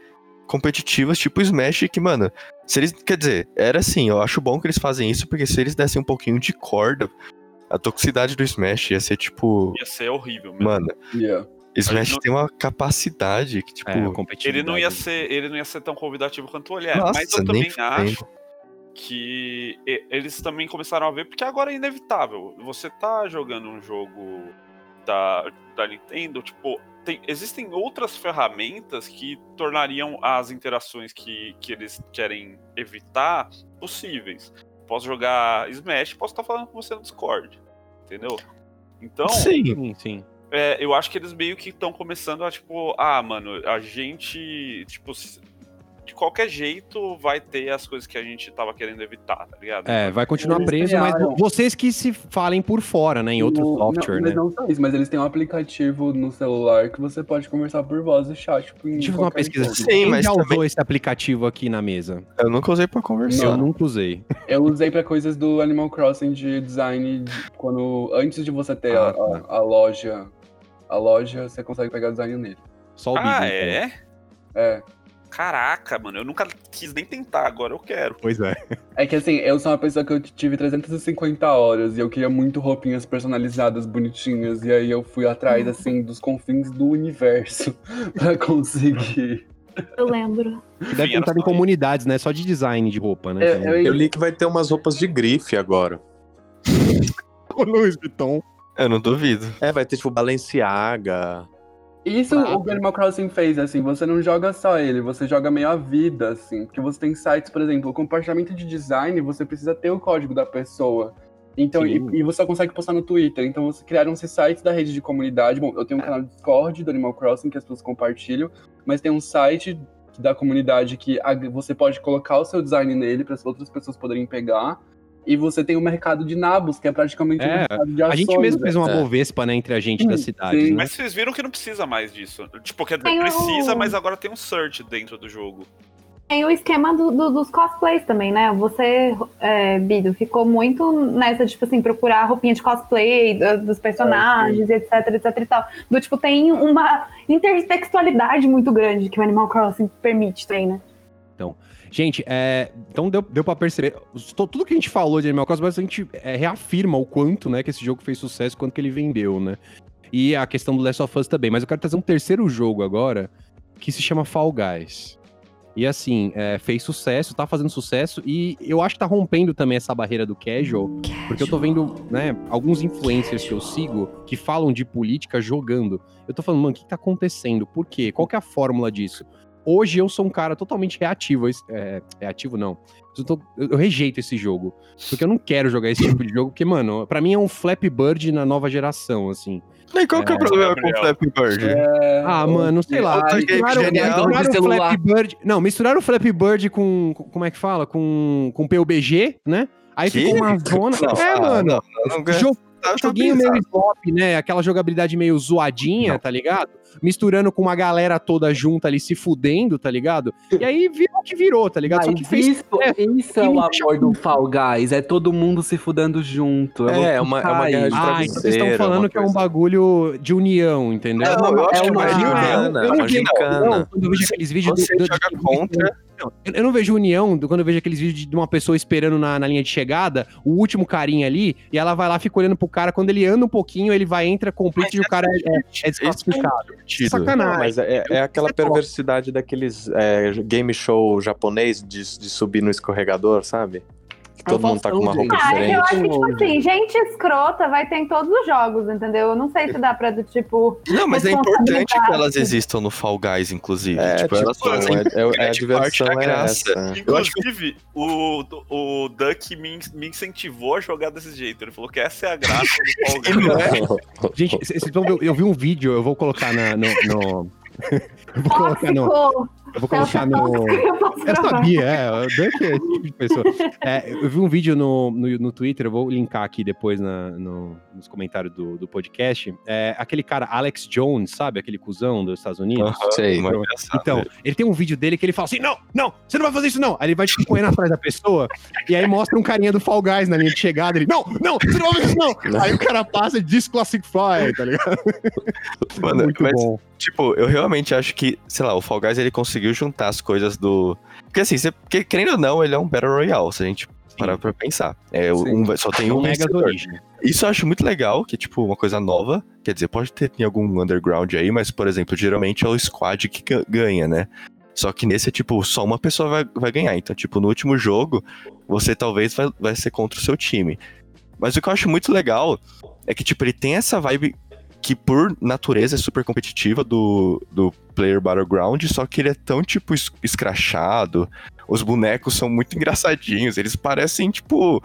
competitivos, tipo Smash, que, mano, se eles. Quer dizer, era assim, eu acho bom que eles fazem isso, porque se eles dessem um pouquinho de corda, a toxicidade do Smash ia ser tipo. Ia ser horrível mesmo. Mano, Yeah. Smash não- tem uma capacidade que, tipo. É. Ele não ia ser, ele não ia ser tão convidativo quanto ele é. Nossa, mas eu também acho que eles também começaram a ver, porque agora é inevitável. Você tá jogando um jogo da, da Nintendo, tipo, tem- existem outras ferramentas que tornariam as interações que, que eles querem evitar possíveis. Posso jogar Smash, posso estar falando com você no Discord. Entendeu? Então, Sim. Sim, é, eu acho que eles meio que estão começando a, tipo, ah, mano, a gente, tipo, de qualquer jeito vai ter as coisas que a gente tava querendo evitar, tá ligado? É, vai continuar Eles preso, mas vocês que se falem por fora, né, em outro No- software, não, né? Mas não só isso, mas eles têm um aplicativo no celular que você pode conversar por voz e chat. Tipo, em Deixa eu fazer uma pesquisa. Sim, Quem mas já também- usou esse aplicativo aqui na mesa? Eu nunca usei pra conversar. Eu nunca usei. Eu usei pra coisas do Animal Crossing de design de- quando antes de você ter Ah, a, tá. a- a loja, a loja você consegue pegar design nele. Só o Ah, Bibi, então. é? É. Caraca, mano, eu nunca quis nem tentar, agora eu quero. Pois é. É que assim, eu sou uma pessoa que eu tive 350 horas e eu queria muito roupinhas personalizadas, bonitinhas, e aí eu fui atrás, assim, dos confins do universo pra conseguir. Eu lembro. Deve tentar em comunidades, né? Só de design de roupa, né? É, também. eu- Eu li que vai ter umas roupas de grife agora. O Louis Vuitton. Eu não duvido. É, vai ter tipo Balenciaga. Isso o Animal Crossing fez, assim, você não joga só ele, você joga meio a vida, assim. Porque você tem sites, por exemplo, o compartilhamento de design, você precisa ter o código da pessoa. Então, e, e você só consegue postar no Twitter. Então, você criaram esses sites da rede de comunidade. Bom, eu tenho um canal de Discord do Animal Crossing que as pessoas compartilham, mas tem um site da comunidade que você pode colocar o seu design nele para as outras pessoas poderem pegar. E você tem o mercado de nabos, que é praticamente um É, mercado de A ações. gente mesmo fez uma É. bovespa, né, entre a gente Sim, cidades, sim. né? Mas vocês viram que não precisa mais disso. Tipo, quer dizer, Tem o- precisa, mas agora tem um search dentro do jogo. Tem o esquema do- do- dos cosplays também, né? Você, é, Bido, ficou muito nessa, tipo assim, procurar roupinha de cosplay do- dos personagens, etc, etc e tal. Do tipo, tem uma intertextualidade muito grande que o Animal Crossing permite também, né? Gente, é, então deu, deu pra perceber. Tudo que a gente falou de Animal Crossing, mas a gente é, reafirma o quanto, né, que esse jogo fez sucesso, quanto que ele vendeu, né? E a questão do Last of Us também. Mas eu quero trazer um terceiro jogo agora, que se chama Fall Guys. E assim, é, fez sucesso, tá fazendo sucesso, e eu acho que tá rompendo também essa barreira do casual, porque eu tô vendo, né, alguns influencers que eu sigo que falam de política jogando. Eu tô falando, mano, o que tá acontecendo? Por quê? Qual que é a fórmula disso? Hoje eu sou um cara totalmente reativo. É, reativo não. Eu, tô- eu- eu rejeito esse jogo. Porque eu não quero jogar esse tipo de jogo. Porque, mano, pra mim é um Flappy Bird na nova geração, assim. E qual que é o É. problema com o. Flappy Bird? É, Ah, mano, sei lá. Misturaram, misturaram o. Flappy Bird. Não, misturaram o Flappy Bird com. com- Como é que fala? Com, com PUBG, né? Aí Que? ficou uma zona. Não, é, ah, mano. não, não, não, tá- joguinho bizarro. meio slop, né? Aquela jogabilidade meio zoadinha, tá ligado? Misturando com uma galera toda junta ali se fudendo, tá ligado? E aí virou o que virou, tá ligado? Só que Mas fez. isso, isso é o amor do Fall Guys, é todo mundo se fudendo junto. É, é uma- é uma guerra de Ah, então vocês estão travesseiro, falando uma que é um bagulho de união, entendeu? Não, eu acho é que uma é Não, gincana, eu uma não vejo gincana. união quando eu vejo aqueles vídeos Você do, do- joga do- contra. Não, eu eu não vejo união do- quando eu vejo aqueles vídeos de uma pessoa esperando na, na linha de chegada, o último carinha ali, e ela vai lá, fica olhando pro cara. Quando ele anda um pouquinho, ele vai, entra, complete e o cara é, é desclassificado. Divertido. Sacanagem. Não, mas é, é aquela perversidade daqueles é, game show japonês de, de subir no escorregador, sabe? Que todo mundo tá com uma roupa gente. Ah, é que eu diferente. acho que, tipo assim, gente escrota vai ter em todos os jogos, entendeu? Eu não sei se dá pra, do tipo. Não, mas é importante que elas existam no Fall Guys, inclusive. É, tipo, tipo, elas fazem é, é- é a grande parte diversão da é graça. essa. Que Inclusive, o, o Duck me, me incentivou a jogar desse jeito. Ele falou que essa é a graça do Fall Guys. é. Gente, vocês vão ver, eu vi um vídeo, eu vou colocar na, no. no- eu vou colocar no. Eu vou colocar no. Eu Eu sabia, é. O Dunk é esse tipo de pessoa. É, eu vi um vídeo no, no, no Twitter, eu vou linkar aqui depois na- no- nos comentários do, do podcast. É, aquele cara, Alex Jones, sabe? Aquele cuzão dos Estados Unidos. Aham, Sei. mas é. Então, ele tem um vídeo dele que ele fala assim: não, não, você não vai fazer isso, não. Aí ele vai tipo, correndo atrás da pessoa, e aí mostra um carinha do Fall Guys na linha de chegada. Ele, não, não, você não vai fazer isso, não. Aí o cara passa e desclassify, tá ligado? Mano, Muito mas, bom. tipo, eu realmente acho que, sei lá, o Fall Guys ele conseguiu juntar as coisas do. Porque assim, você, porque, querendo ou não, ele é um Battle Royale, se a gente parar pra pensar. É, um, só tem um Um vencedor. Origem. Isso eu acho muito legal, que, tipo, uma coisa nova. Quer dizer, pode ter em algum underground aí, mas, por exemplo, geralmente é o squad que ga- ganha, né? Só que nesse é, tipo, só uma pessoa vai, vai ganhar. Então, tipo, no último jogo, você talvez vai, vai ser contra o seu time. Mas o que eu acho muito legal é que, tipo, ele tem essa vibe que, por natureza, é super competitiva do, do Player Battleground, só que ele é tão, tipo, es- escrachado. Os bonecos são muito engraçadinhos. Eles parecem, tipo,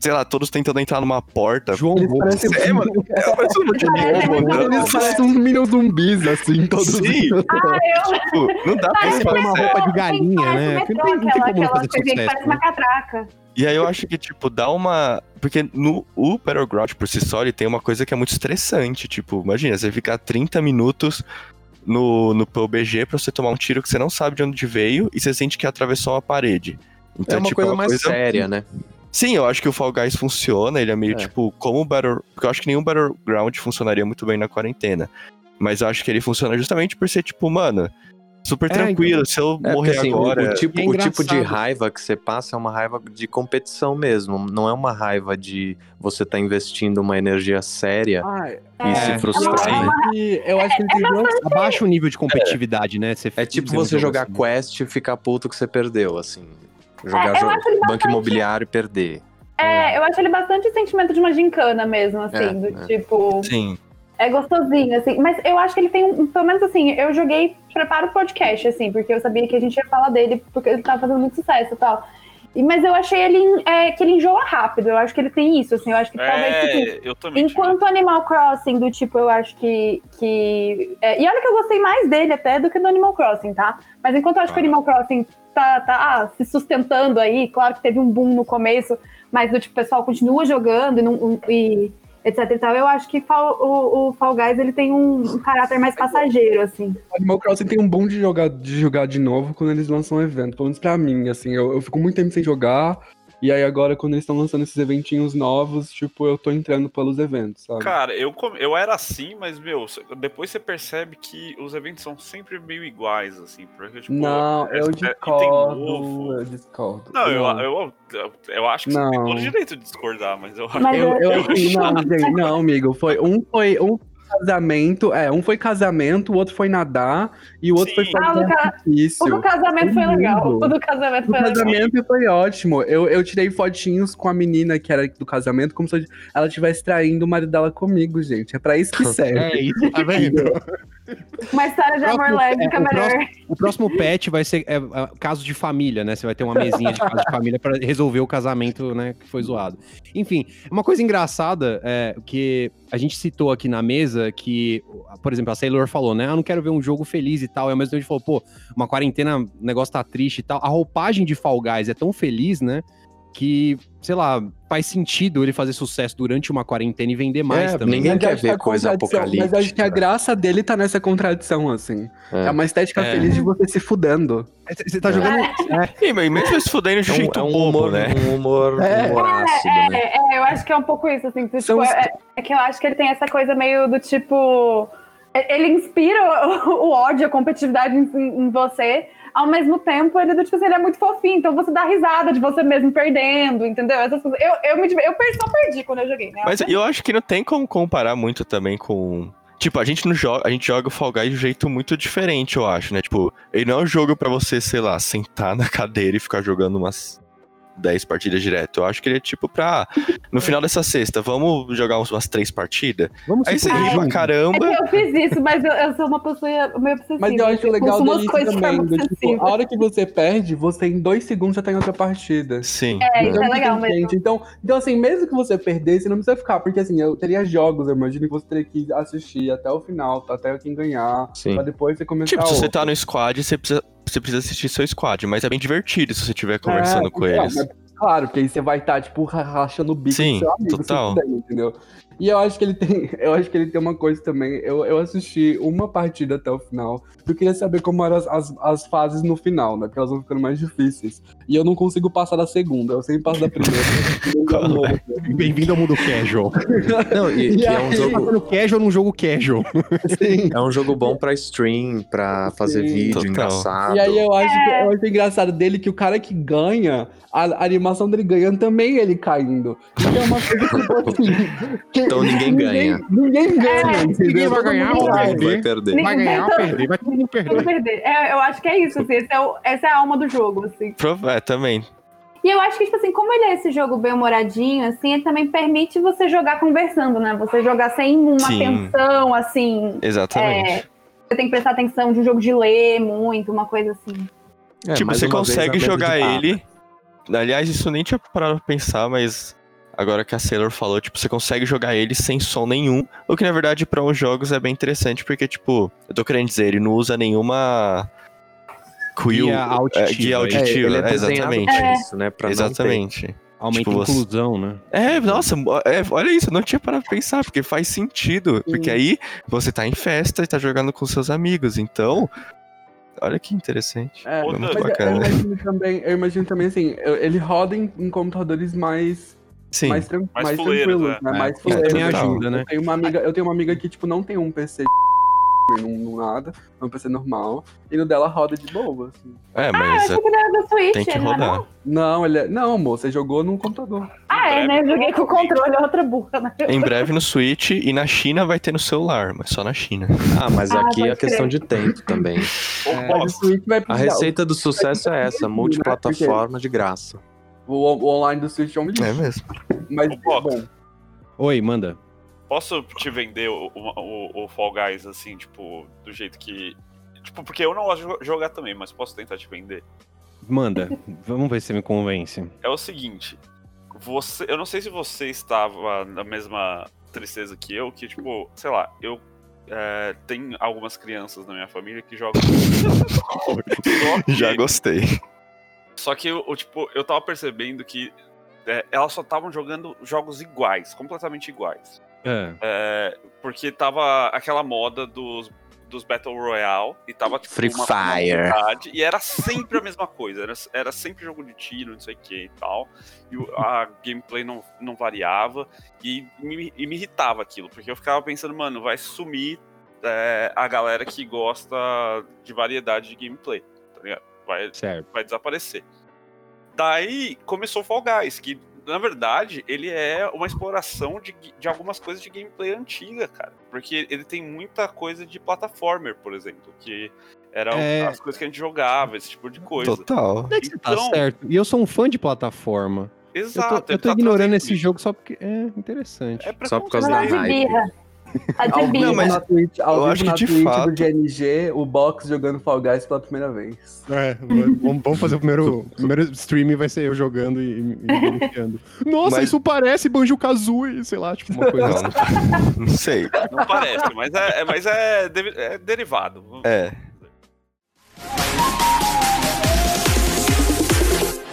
sei lá, todos tentando entrar numa porta. João Eles parecem- É, mano, é uma pessoa de Parece novo, andando. Eles parecem uns minions zumbis, assim, todos. Sim. Ah, eu. Tipo, não dá pra Parece põe uma roupa de galinha, parece né? não tem- não tem aquela, como aquela fazer coisinha que sucesso, parece né? uma catraca. E aí eu acho que, tipo, dá uma. Porque no o Battleground por si só, ele tem uma coisa que é muito estressante. Tipo, imagina, você ficar 30 minutos no, no PUBG pra você tomar um tiro que você não sabe de onde veio e você sente que atravessou uma parede. Então, É uma tipo, coisa mais séria, né? Sim, eu acho que o Fall Guys funciona, ele é meio É. tipo, como o Battle. Porque eu acho que nenhum Battleground funcionaria muito bem na quarentena. Mas eu acho que ele funciona justamente por ser, tipo, mano, super É, tranquilo. Se eu É, morrer assim, o- agora. o, tipo, é o tipo de raiva que você passa é uma raiva de competição mesmo. Não é uma raiva de você estar investindo uma energia séria Ah, e É. se frustrar, É né? e eu acho que ele tem duas Abaixa o nível de competitividade, né? Você É tipo você jogo jogar assim. quest e ficar puto que você perdeu, assim. Jogar É, eu jo- acho ele banco bastante- imobiliário e perder. É, eu acho ele bastante sentimento de uma gincana mesmo, assim, É, do é. tipo. Sim. É gostosinho, assim. Mas eu acho que ele tem um. Pelo menos assim, eu joguei preparo o podcast, assim, porque eu sabia que a gente ia falar dele, porque ele tava fazendo muito sucesso e tal. E, mas eu achei ele é, que ele enjoa rápido. Eu acho que ele tem isso, assim. Eu acho que talvez. tipo, É, eu também. tive. Enquanto Animal Crossing, do tipo, eu acho que. que é, e olha que eu gostei mais dele até do que do Animal Crossing, tá? Mas enquanto eu acho que o Animal Crossing tá, tá ah, se sustentando aí, claro que teve um boom no começo, mas do tipo, o pessoal continua jogando e, não- e etc e tal, eu acho que o, o Fall Guys ele tem um, um caráter mais passageiro, assim. Animal Crossing tem um bom de jogar, de jogar de novo quando eles lançam um evento. Pelo menos pra mim, assim, eu, eu fico muito tempo sem jogar. E aí agora, quando eles estão lançando esses eventinhos novos, tipo, eu tô entrando pelos eventos, sabe? Cara, eu, eu era assim, mas, meu, depois você percebe que os eventos são sempre meio iguais, assim. Porque, tipo, não, é- eu é discordo, novo. eu discordo. Não, eu, eu, eu, eu acho que você tem Não. todo o direito de discordar, mas eu acho Mas Eu, eu, eu- não, não, amigo. Foi, um foi um casamento, é, um foi casamento, o outro foi nadar e o outro foi Sim. fazer Ah, o do ca-. O do casamento foi Lindo. legal. O do casamento O foi legal. casamento foi ótimo. Eu, eu tirei fotinhos com a menina que era do casamento, como se ela estivesse traindo o marido dela comigo, gente. É pra isso que serve. É isso, tá vendo? Uma história de amor lésbica o melhor. próximo- O próximo patch vai ser é, é, caso de família, né? Você vai ter uma mesinha de caso de família pra resolver o casamento, né, que foi zoado. Enfim, uma coisa engraçada é que a gente citou aqui na mesa que, por exemplo, a Sailor falou, né? Eu não quero ver um jogo feliz e tal. E ao mesmo tempo a gente falou, pô, uma quarentena, o negócio tá triste e tal. A roupagem de Fall Guys é tão feliz, né? Que, sei lá, faz sentido ele fazer sucesso durante uma quarentena e vender mais É, também. ninguém Mas quer que ver a coisa contradição- Mas acho que a apocalíptica. graça dele tá nessa contradição, assim. É, É. uma estética É. feliz de você se fudendo. Você tá jogando. Ih, mas mesmo se fudendo de É um, jeito é um bobo, humor, né? um humor, É. humor ácido, né? É, é, eu acho que é um pouco isso, assim. Tipo, São os- é, é que eu acho que ele tem essa coisa meio do tipo. é- Ele inspira o, o ódio, a competitividade em, em você. Ao mesmo tempo, ele, do tipo, assim, ele é muito fofinho, então você dá risada de você mesmo perdendo, entendeu? Essas coisas. Eu, eu, me, eu só perdi quando eu joguei, né? Mas eu acho que não tem como comparar muito também com. Tipo, a gente não joga, a gente joga o Fall Guys de um jeito muito diferente, eu acho, né? Tipo, ele não é um jogo pra você, sei lá, sentar na cadeira e ficar jogando umas 10 partidas direto. Eu acho que ele é tipo pra. No final dessa sexta, vamos jogar umas três partidas? Vamos Aí você ri pra. É caramba. que eu fiz isso, mas eu, eu sou uma pessoa meio obsessiva. Mas eu acho tipo, legal dele também. do, tipo, a hora que você perde, você em dois segundos já tá em outra partida. Sim. É, isso é Então, legal mesmo. Então, então, assim, mesmo que você perdesse, você não precisa ficar, porque assim, eu teria jogos, eu imagino que você teria que assistir até o final, tá, até quem ganhar, Sim. pra depois você começar Tipo, se você tá no squad, você precisa, você precisa assistir seu squad, mas é bem divertido se você estiver conversando É, com então, eles. mas Claro, porque aí você vai estar, tipo, ra- rachando o bico Sim, do seu amigo, total. entendeu? E eu acho que ele tem. Eu acho que ele tem uma coisa também. Eu, eu assisti uma partida até o final. Eu queria saber como eram as, as, as fases no final, né? Porque elas vão ficando mais difíceis. E eu não consigo passar da segunda. Eu sempre passo da primeira. É? Bem-vindo ao mundo casual. Não, e, E e é um aí- jogo, Passando casual num jogo casual. Sim. é um jogo bom pra stream, pra fazer Sim. vídeo Total. engraçado. E aí eu acho, que, eu acho engraçado dele que o cara que ganha, a, a animação dele ganhando também é ele caindo. Porque é uma coisa tipo assim. que Então ninguém ganha. Ninguém ganha, É, ninguém vai ganhar, ou vai. vai Vai perder. Ninguém Vai ganhar ou perder, vai todo mundo perder. perder. É, eu acho que é isso, assim, esse é o- essa é a alma do jogo, assim. Prova- É, também. E eu acho que, tipo assim, como ele é esse jogo bem humoradinho, assim, ele também permite você jogar conversando, né? Você jogar sem uma Sim. tensão, assim. Exatamente. É, você tem que prestar atenção de um jogo de ler muito, uma coisa assim. É, tipo, você consegue jogar ele. Aliás, isso nem tinha parado pra pensar, mas agora que a Sailor falou, tipo, você consegue jogar ele sem som nenhum. O que na verdade, pra uns jogos é bem interessante, porque, tipo, eu tô querendo dizer, ele não usa nenhuma. Quill, Guia auditiva, é, guia é, auditiva, ele é é, exatamente. pra isso, né? Pra não ter. Exatamente. Aumenta Tipo, a você- inclusão, né? É, nossa, é, olha isso, eu não tinha parado pra pensar, porque faz sentido. Porque aí você tá em festa e tá jogando com seus amigos, então. Olha que interessante. É, É muito Mas eu bacana. imagino também, eu imagino também assim, ele roda em, em computadores mais, Sim. mais, tran Mais mais fuleiros, tranquilos, né? né? É, Mais isso fuleiros. também total. ajuda, né? Eu tenho uma amiga, eu tenho uma amiga que, tipo, não tem um PC não, nada, é um PC normal, e no dela roda de boa, assim. É, Ah, eu mas achei que ele era da Switch, tem que é rodar. não? Não, ele é... Não, amor, você jogou no computador. Ah, é, né? Eu joguei com o controle, é outra burra, né? Em breve no Switch e na China vai ter no celular, mas só na China. Ah, mas Ah, aqui é questão de tempo também. Vai A receita do sucesso é essa, multiplataforma de graça. O, o online do Switch é um lixo. É mesmo. Mas, Ô, bom, Oi, manda. posso te vender o, o, o Fall Guys assim, tipo, do jeito que. Tipo, porque eu não gosto de jo- jogar também, mas posso tentar te vender. Manda. Vamos ver se você me convence. É o seguinte, você. Eu não sei se você estava na mesma tristeza que eu, que, tipo, sei lá, eu. É, tem algumas crianças na minha família que jogam. Só que- Já gostei. Só que eu, eu, tipo, eu tava percebendo que é, elas só estavam jogando jogos iguais, completamente iguais. É. É, porque tava aquela moda dos, dos Battle Royale e tava tipo, Free uma, Fire. uma e era sempre a mesma coisa, era, era sempre jogo de tiro, não sei o que e tal. E a gameplay não, não variava e me, e me irritava aquilo, porque eu ficava pensando, mano, vai sumir é, a galera que gosta de variedade de gameplay, tá ligado? Vai, Certo. vai desaparecer. Daí começou o Fall Guys, que na verdade ele é uma exploração de, de algumas coisas de gameplay antiga, cara. Porque ele tem muita coisa de plataformer, por exemplo, que eram É. as coisas que a gente jogava, esse tipo de coisa. Total. É que você tá Então- certo? E eu sou um fã de plataforma. Exato. eu tô, eu tô tá ignorando esse isso. jogo só porque é interessante. É Só por causa da hype. Tá ao vivo mas... na Twitch, ao eu acho que de Twitch fato... do GNG, o Box jogando Fall Guys pela primeira vez. É, vamos, fazer o primeiro, o primeiro stream vai ser eu jogando e, e Nossa, mas... isso parece Banjo-Kazooie, sei lá, tipo uma coisa assim. Não sei. Não parece, mas é, é mas é, de, é derivado. É.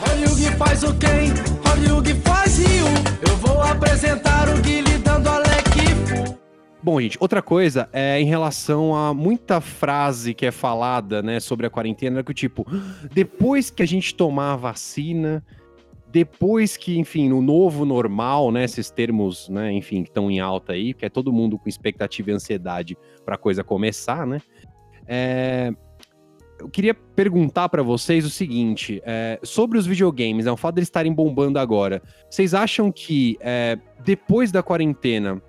Olha faz o quem, olha o que faz o. Eu vou apresentar o Guilherme dando a Bom, gente, outra coisa é em relação a muita frase que é falada, né, sobre a quarentena, que o tipo, depois que a gente tomar a vacina, depois que, enfim, no novo normal, né, esses termos, né, enfim, que estão em alta aí, que é todo mundo com expectativa e ansiedade para a coisa começar, né? É, eu queria perguntar para vocês o seguinte, é, sobre os videogames, né, o fato de eles estarem bombando agora, vocês acham que é, depois da quarentena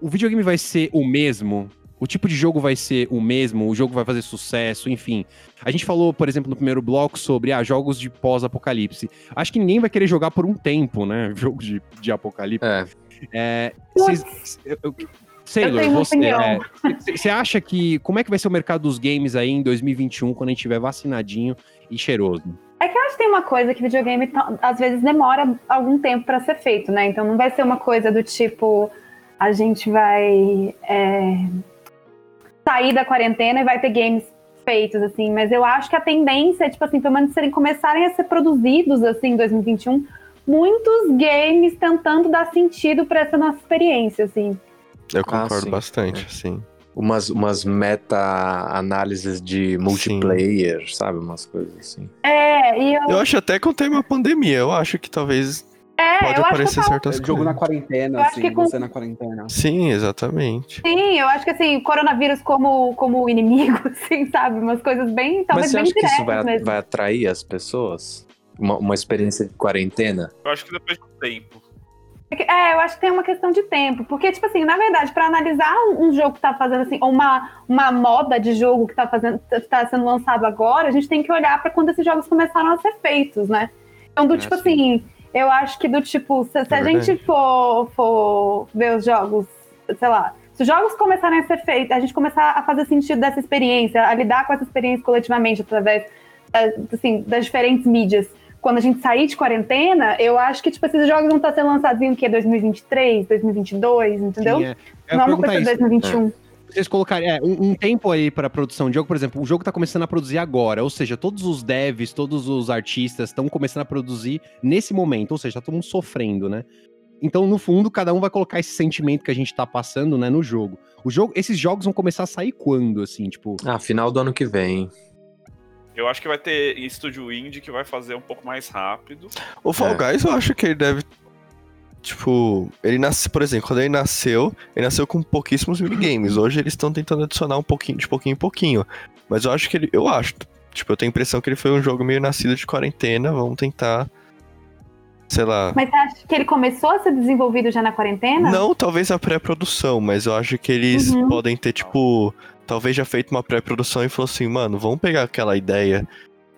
o videogame vai ser o mesmo? O tipo de jogo vai ser o mesmo? O jogo vai fazer sucesso? Enfim. A gente falou, por exemplo, no primeiro bloco sobre ah, jogos de pós-apocalipse. Acho que ninguém vai querer jogar por um tempo, né? Jogo de, de apocalipse. É. É, cês- eu- eu- Sailor, você, opinião. é, você acha que. Como é que vai ser o mercado dos games aí em 2021, quando a gente estiver vacinadinho e cheiroso? É que eu acho que tem uma coisa que videogame tá- às vezes demora algum tempo pra ser feito, né? Então não vai ser uma coisa do tipo a gente vai é, sair da quarentena e vai ter games feitos assim, mas eu acho que a tendência é tipo assim, pelo menos serem começarem a ser produzidos assim em 2021, muitos games tentando dar sentido pra essa nossa experiência assim. Eu Ah, concordo sim. bastante, sim. Umas, umas meta-análises de multiplayer, sabe? Umas coisas assim. É, e eu, Eu acho até que tem uma pandemia, eu acho que talvez é, pode eu acho que aparecer certas É, jogo na coisas. quarentena, Eu acho assim, que com- você na quarentena. Sim, exatamente. Sim, eu acho que assim, o coronavírus como, como inimigo, assim, sabe? Umas coisas bem, Mas talvez você bem acha que isso vai, mesmo. vai atrair as pessoas? Uma, uma experiência de quarentena? Eu acho que depois do tempo. É, eu acho que tem uma questão de tempo. Porque, tipo assim, na verdade, pra analisar um, um jogo que tá fazendo assim, ou uma, uma moda de jogo que tá, fazendo, tá sendo lançado agora, a gente tem que olhar pra quando esses jogos começaram a ser feitos, né? Então, do É, tipo sim. assim, eu acho que do tipo, se, se a verdade. gente for, for ver os jogos, sei lá, se os jogos começarem a ser feitos, a gente começar a fazer sentido dessa experiência, a lidar com essa experiência coletivamente através eh, assim, das diferentes mídias. Quando a gente sair de quarentena, eu acho que tipo, esses jogos vão estar sendo lançados em o quê? 2023, 2022, entendeu? Sim, é. Não é uma coisa de isso. 2021. Vocês colocarem é, um, um tempo aí pra produção de jogo, por exemplo, o jogo tá começando a produzir agora, ou seja, todos os devs, todos os artistas estão começando a produzir nesse momento, ou seja, tá todo mundo sofrendo, né? Então, no fundo, cada um vai colocar esse sentimento que a gente tá passando, né, no jogo. O jogo, esses jogos vão começar a sair quando, assim, tipo, Ah, final do ano que vem. Eu acho que vai ter estúdio indie que vai fazer um pouco mais rápido. O Fall É. Guys, eu acho que ele deve. Tipo, ele nasce, por exemplo, quando ele nasceu, ele nasceu com pouquíssimos minigames. Hoje eles estão tentando adicionar um pouquinho, de pouquinho em pouquinho. Mas eu acho que ele. Eu acho. Tipo, eu tenho a impressão que ele foi um jogo meio nascido de quarentena. Vamos tentar. Sei lá. Mas você acha que ele começou a ser desenvolvido já na quarentena? Não, talvez a pré-produção, mas eu acho que eles Uhum. podem ter, tipo, talvez já feito uma pré-produção e falou assim, mano, vamos pegar aquela ideia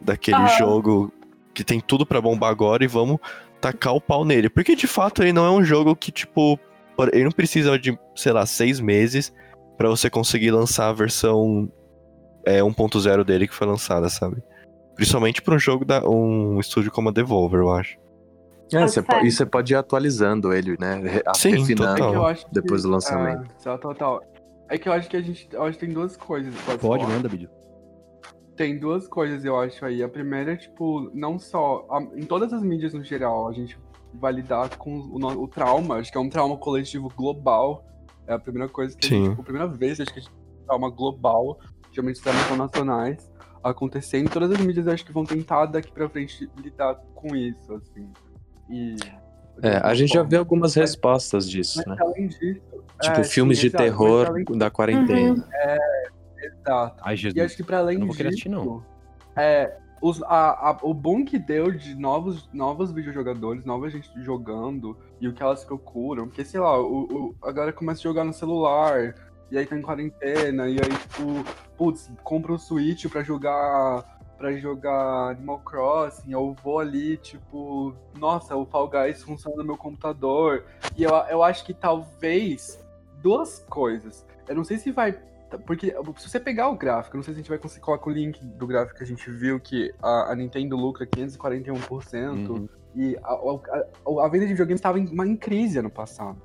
daquele Aham. jogo que tem tudo pra bombar agora e vamos tacar o pau nele. Porque de fato ele não é um jogo que, tipo, por- ele não precisa de, sei lá, seis meses pra você conseguir lançar a versão é, 1.0 dele que foi lançada, sabe? Principalmente pra um jogo da um estúdio como a Devolver, eu acho. É, Pode você ser. po- e você pode ir atualizando ele, né? Refinando total. É que eu acho que- depois do lançamento. Ah, tá, total. É que eu acho que a gente. Eu acho que tem duas coisas. Pode, pode, manda, vídeo. Tem duas coisas, eu acho aí. A primeira é, tipo, não só. a- em todas as mídias no geral, a gente vai lidar com o, o trauma. Acho que é um trauma coletivo global. É a primeira coisa que a Sim. gente. Tipo, a primeira vez acho que a gente tem um trauma global, geralmente traumas nacionais, acontecendo. Todas as mídias eu acho que vão tentar daqui pra frente lidar com isso, assim. E. É, a gente já vê algumas mas- respostas disso, Mas né? além disso. Tipo, é, filmes sim, de terror além- da quarentena. Exato. Ai, Jesus. E acho que para além Eu não vou disso, assistir, não. É, os, a, a- o bom que deu de novos, novos videojogadores, nova gente jogando e o que elas procuram, porque sei lá, o, o, a galera começa a jogar no celular, e aí tá em quarentena, e aí, tipo, putz, compra o Switch pra jogar. Pra jogar Animal Crossing, eu vou ali, tipo, nossa, o Fall Guys funciona no meu computador. E eu, eu acho que talvez duas coisas. Eu não sei se vai porque se você pegar o gráfico, não sei se a gente vai conseguir colocar o link do gráfico que a gente viu que a, a Nintendo lucra 541% Uhum. e a, a- a venda de videogames estava em, em crise ano passado.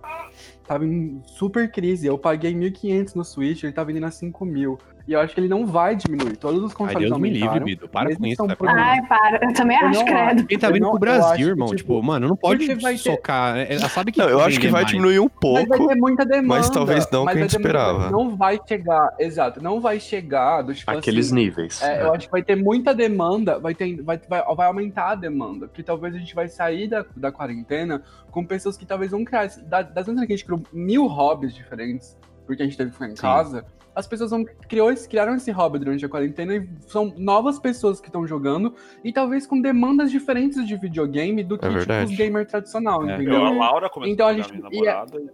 Tava em super crise. Eu paguei 1.500 no Switch, ele tá vendendo a 5 mil. E eu acho que ele não vai diminuir. Todos os Ai, consoles Deus me livre, aumentaram. Bido. Para com isso. Tá. Ai, para. Eu também Eu acho, credo. Quem tá vindo não- pro Brasil, acho que, irmão? tipo, Tipo, mano, não pode ter- socar. é- Ela sabe que. Não, eu acho que vai mais. diminuir um Mas vai pouco. ter muita demanda. mas talvez não mas que a gente esperava. Não vai chegar, exato, não vai chegar do tipo Aqueles assim, níveis. É, eu acho que vai ter muita demanda, vai, ter, vai, vai, vai aumentar a demanda, porque talvez a gente vai sair da, da quarentena com pessoas que talvez vão criar. Da, das vezes que a gente criou mil hobbies diferentes, porque a gente teve que ficar em Sim. casa, as pessoas vão, criou, criaram esse hobby durante a quarentena e são novas pessoas que estão jogando e talvez com demandas diferentes de videogame do que tipo, verdade. os gamer tradicional, É. entendeu? Eu, a Laura começou Então a a gente- minha e é- namorada.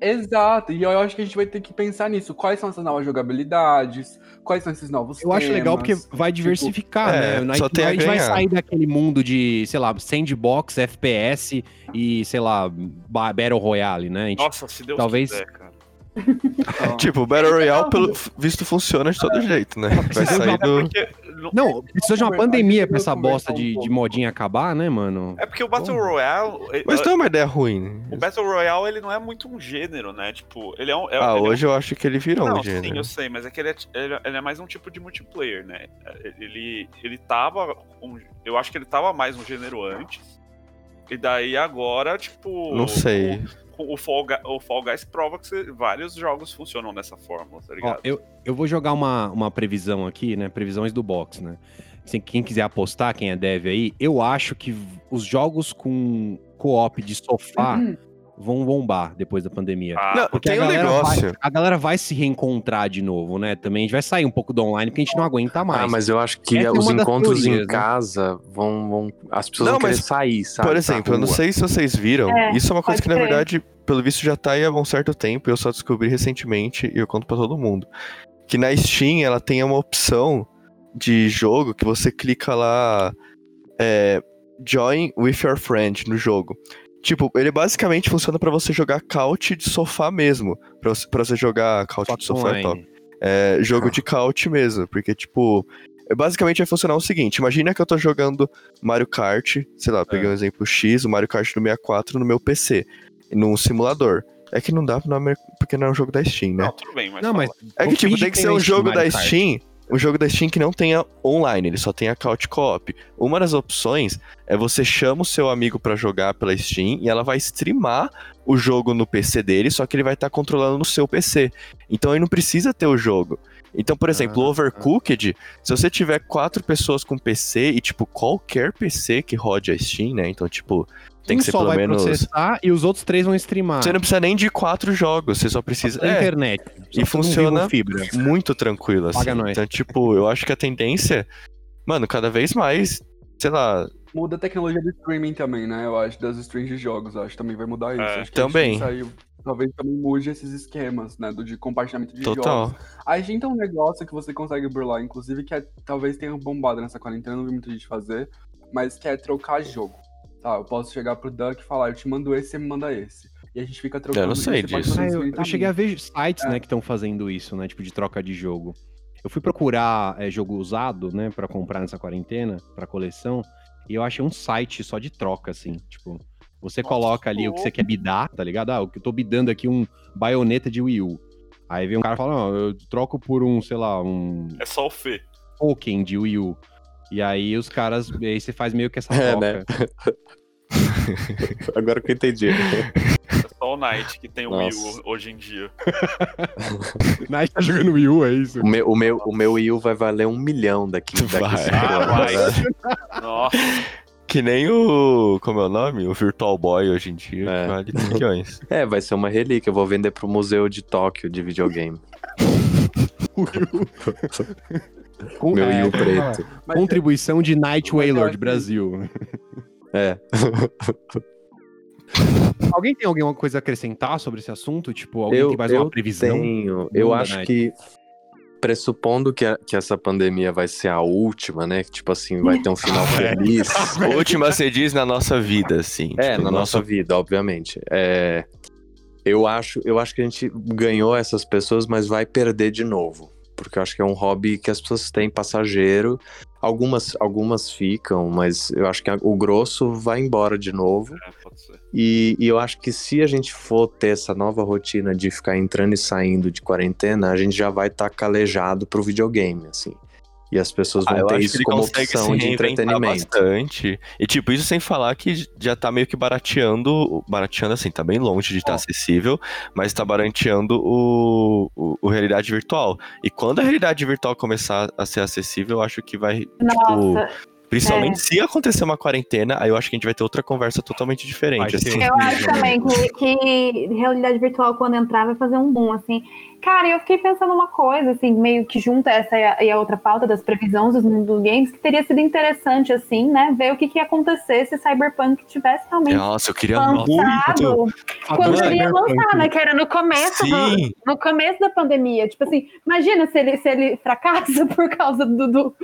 Exato, e eu acho que a gente vai ter que pensar nisso. Quais são essas novas jogabilidades? Quais são esses novos Eu acho legal porque temas? vai diversificar, é, né? só A tem a gente vai sair daquele mundo de, sei lá, sandbox, FPS e, sei lá, ba- Battle Royale, né? A gente- Nossa, se Deus talvez- quiser, cara. Tipo, o Battle Royale, pelo visto, funciona de todo jeito, né? Vai sair do. Porque, não- Não, precisa de uma conversar- pandemia pra essa bosta um de, de modinha acabar, né, mano? é porque o Battle. Royale. Mas não é uma ideia ruim. né? O Battle Royale, ele não é muito um gênero, né? Tipo, ele é um. é- Ah, ele é um- hoje eu acho que ele virou Não, um gênero. sim, eu sei, mas é que ele é, ele é- ele é mais um tipo de multiplayer, né? Ele, ele tava. um- eu acho que ele tava mais um gênero antes. E daí agora, tipo. Não sei. O, o, Fall, o Fall Guys prova que você- vários jogos funcionam dessa fórmula, tá Ó, ligado? eu, eu vou jogar uma, uma previsão aqui, né? Previsões do box, né? Assim, quem quiser apostar, quem é dev aí, eu acho que os jogos com co-op de sofá vão bombar depois da pandemia. Ah, Não, Porque tem a um negócio. Vai, a galera vai se reencontrar de novo, né? Também a gente vai sair um pouco do online porque a gente não aguenta mais. Ah, mas eu acho que é os encontros teorias, em né? casa vão, vão. As pessoas Não, vão querer mas, sair, sabe? Por exemplo, eu não sei se vocês viram. É, isso é uma coisa que, na crer. verdade, pelo visto já tá aí há um certo tempo. Eu só descobri recentemente e eu conto pra todo mundo. Que na Steam ela tem uma opção de jogo que você clica lá. É, Join with your friend no jogo. Tipo, ele basicamente funciona pra você jogar couch de sofá mesmo. Pra você, pra você jogar couch de sofá é top. online. É, jogo de couch mesmo, porque, tipo, é, basicamente vai funcionar o seguinte: imagina que eu tô jogando Mario Kart, sei lá, peguei um exemplo X, o Mario Kart do 64 no meu PC, num simulador. É que não dá Amer- porque não é um jogo da Steam, né? Não, tudo bem, mas. Não, mas. É que, tipo, tem que ser um jogo da. Steam, um jogo da Steam que não tenha online, ele só tenha couch co-op. Uma das opções é você chama o seu amigo pra jogar pela Steam e ela vai streamar o jogo no PC dele, só que ele vai estar controlando no seu PC. Então ele não precisa ter o jogo. Então, por exemplo, o Ah, Overcooked, se você tiver quatro pessoas com PC e, tipo, qualquer PC que rode a Steam, né? Então, tipo, tem um que ser só pelo vai menos. processar e os outros três vão streamar. Você não precisa nem de quatro jogos, você só precisa. É, internet. Só e funciona muito tranquilo, assim. Paga nós. Então, tipo, eu acho que a tendência, mano, cada vez mais, sei lá, Muda a tecnologia do streaming também, né? Eu acho, das streams de jogos. Eu acho que também vai mudar isso. É, acho que a também. Saiu, talvez também mude esses esquemas, né? Do, de compartilhamento de total. jogos. A gente tem um negócio que você consegue burlar, inclusive, que é, talvez tenha bombado nessa quarentena, não vi muita gente fazer, mas que é trocar jogo. Tá, eu posso chegar pro Duck e falar, eu te mando esse, você me manda esse. E a gente fica trocando. Eu não sei disso. Ah, isso eu, eu cheguei a ver sites, É. né, que estão fazendo isso, né, tipo de troca de jogo. Eu fui procurar é, jogo usado, né, pra comprar nessa quarentena, pra coleção, e eu achei um site só de troca, assim, tipo, você Nossa, coloca ali o que você quer bidar, tá ligado? Ah, o que eu tô bidando aqui um baioneta de Wii U. Aí vem um cara e fala, não, eu troco por um, sei lá, um É só o Fê. token de Wii U. E aí os caras, aí você faz meio que essa É, troca. né? Agora que eu entendi. É só o Knight que tem o Wii. U hoje em dia. Night tá jogando Wii U, é isso? O meu, o, meu, o meu Wii U vai valer um milhão daqui, daqui Vai. Ah, vai. né? Nossa, Que nem o. Como é o nome? O Virtual Boy hoje em dia, É. vale trilhões. É, vai ser uma relíquia. Eu vou vender pro Museu de Tóquio de videogame. Com- Meu é, Wii U como fala? preto. Mas Contribuição de Night Wailord Brasil. É. Alguém tem alguma coisa a acrescentar sobre esse assunto? Tipo, alguém eu, tem mais eu uma previsão? Tenho. Eu acho Night. que, pressupondo que, a- que essa pandemia vai ser a última, né? Que, tipo assim, vai ter um final feliz. Última você diz na nossa vida, assim. É, tipo, na nossa vida, obviamente. É, eu, acho, eu acho que a gente ganhou essas pessoas, mas vai perder de novo. Porque eu acho que é um hobby que as pessoas têm passageiro. Algumas, algumas ficam, mas eu acho que o grosso vai embora de novo. É, pode ser. E, e eu acho que se a gente for ter essa nova rotina de ficar entrando e saindo de quarentena, a gente já vai estar calejado pro videogame, assim. E as pessoas vão Ah, ter isso como opção de entretenimento. bastante. E tipo, isso sem falar que já tá meio que barateando, barateando assim, tá bem longe de estar acessível, mas tá barateando o, o, o realidade virtual. E quando a realidade virtual começar a ser acessível, eu acho que vai, tipo, Nossa, principalmente é. se acontecer uma quarentena, aí eu acho que a gente vai ter outra conversa totalmente diferente, assim. eu acho também que, que realidade virtual, quando entrar, vai fazer um boom, assim. Cara, eu fiquei pensando uma coisa, assim, meio que junta essa e a, e a outra pauta das previsões dos mundos games, que teria sido interessante, assim, né? Ver o que, que ia acontecer se Cyberpunk tivesse realmente Nossa, eu queria muito. lançado quando ele ia lançar, né? Que era no começo, do- no começo da pandemia. Tipo assim, imagina se ele, se ele fracassa por causa do, do-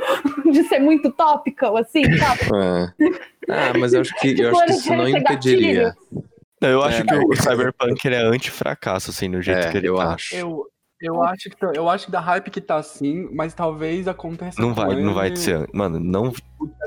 de ser muito topical, assim, sabe? É. Ah, mas eu acho que, eu acho que isso não impediria. Não, eu acho É, que o Cyberpunk ele é anti-fracasso, assim, no jeito É, que ele eu tá. acho. Eu, eu, acho que, eu acho que da hype que tá assim, mas talvez aconteça Não vai, não vai ele ser. Mano, não.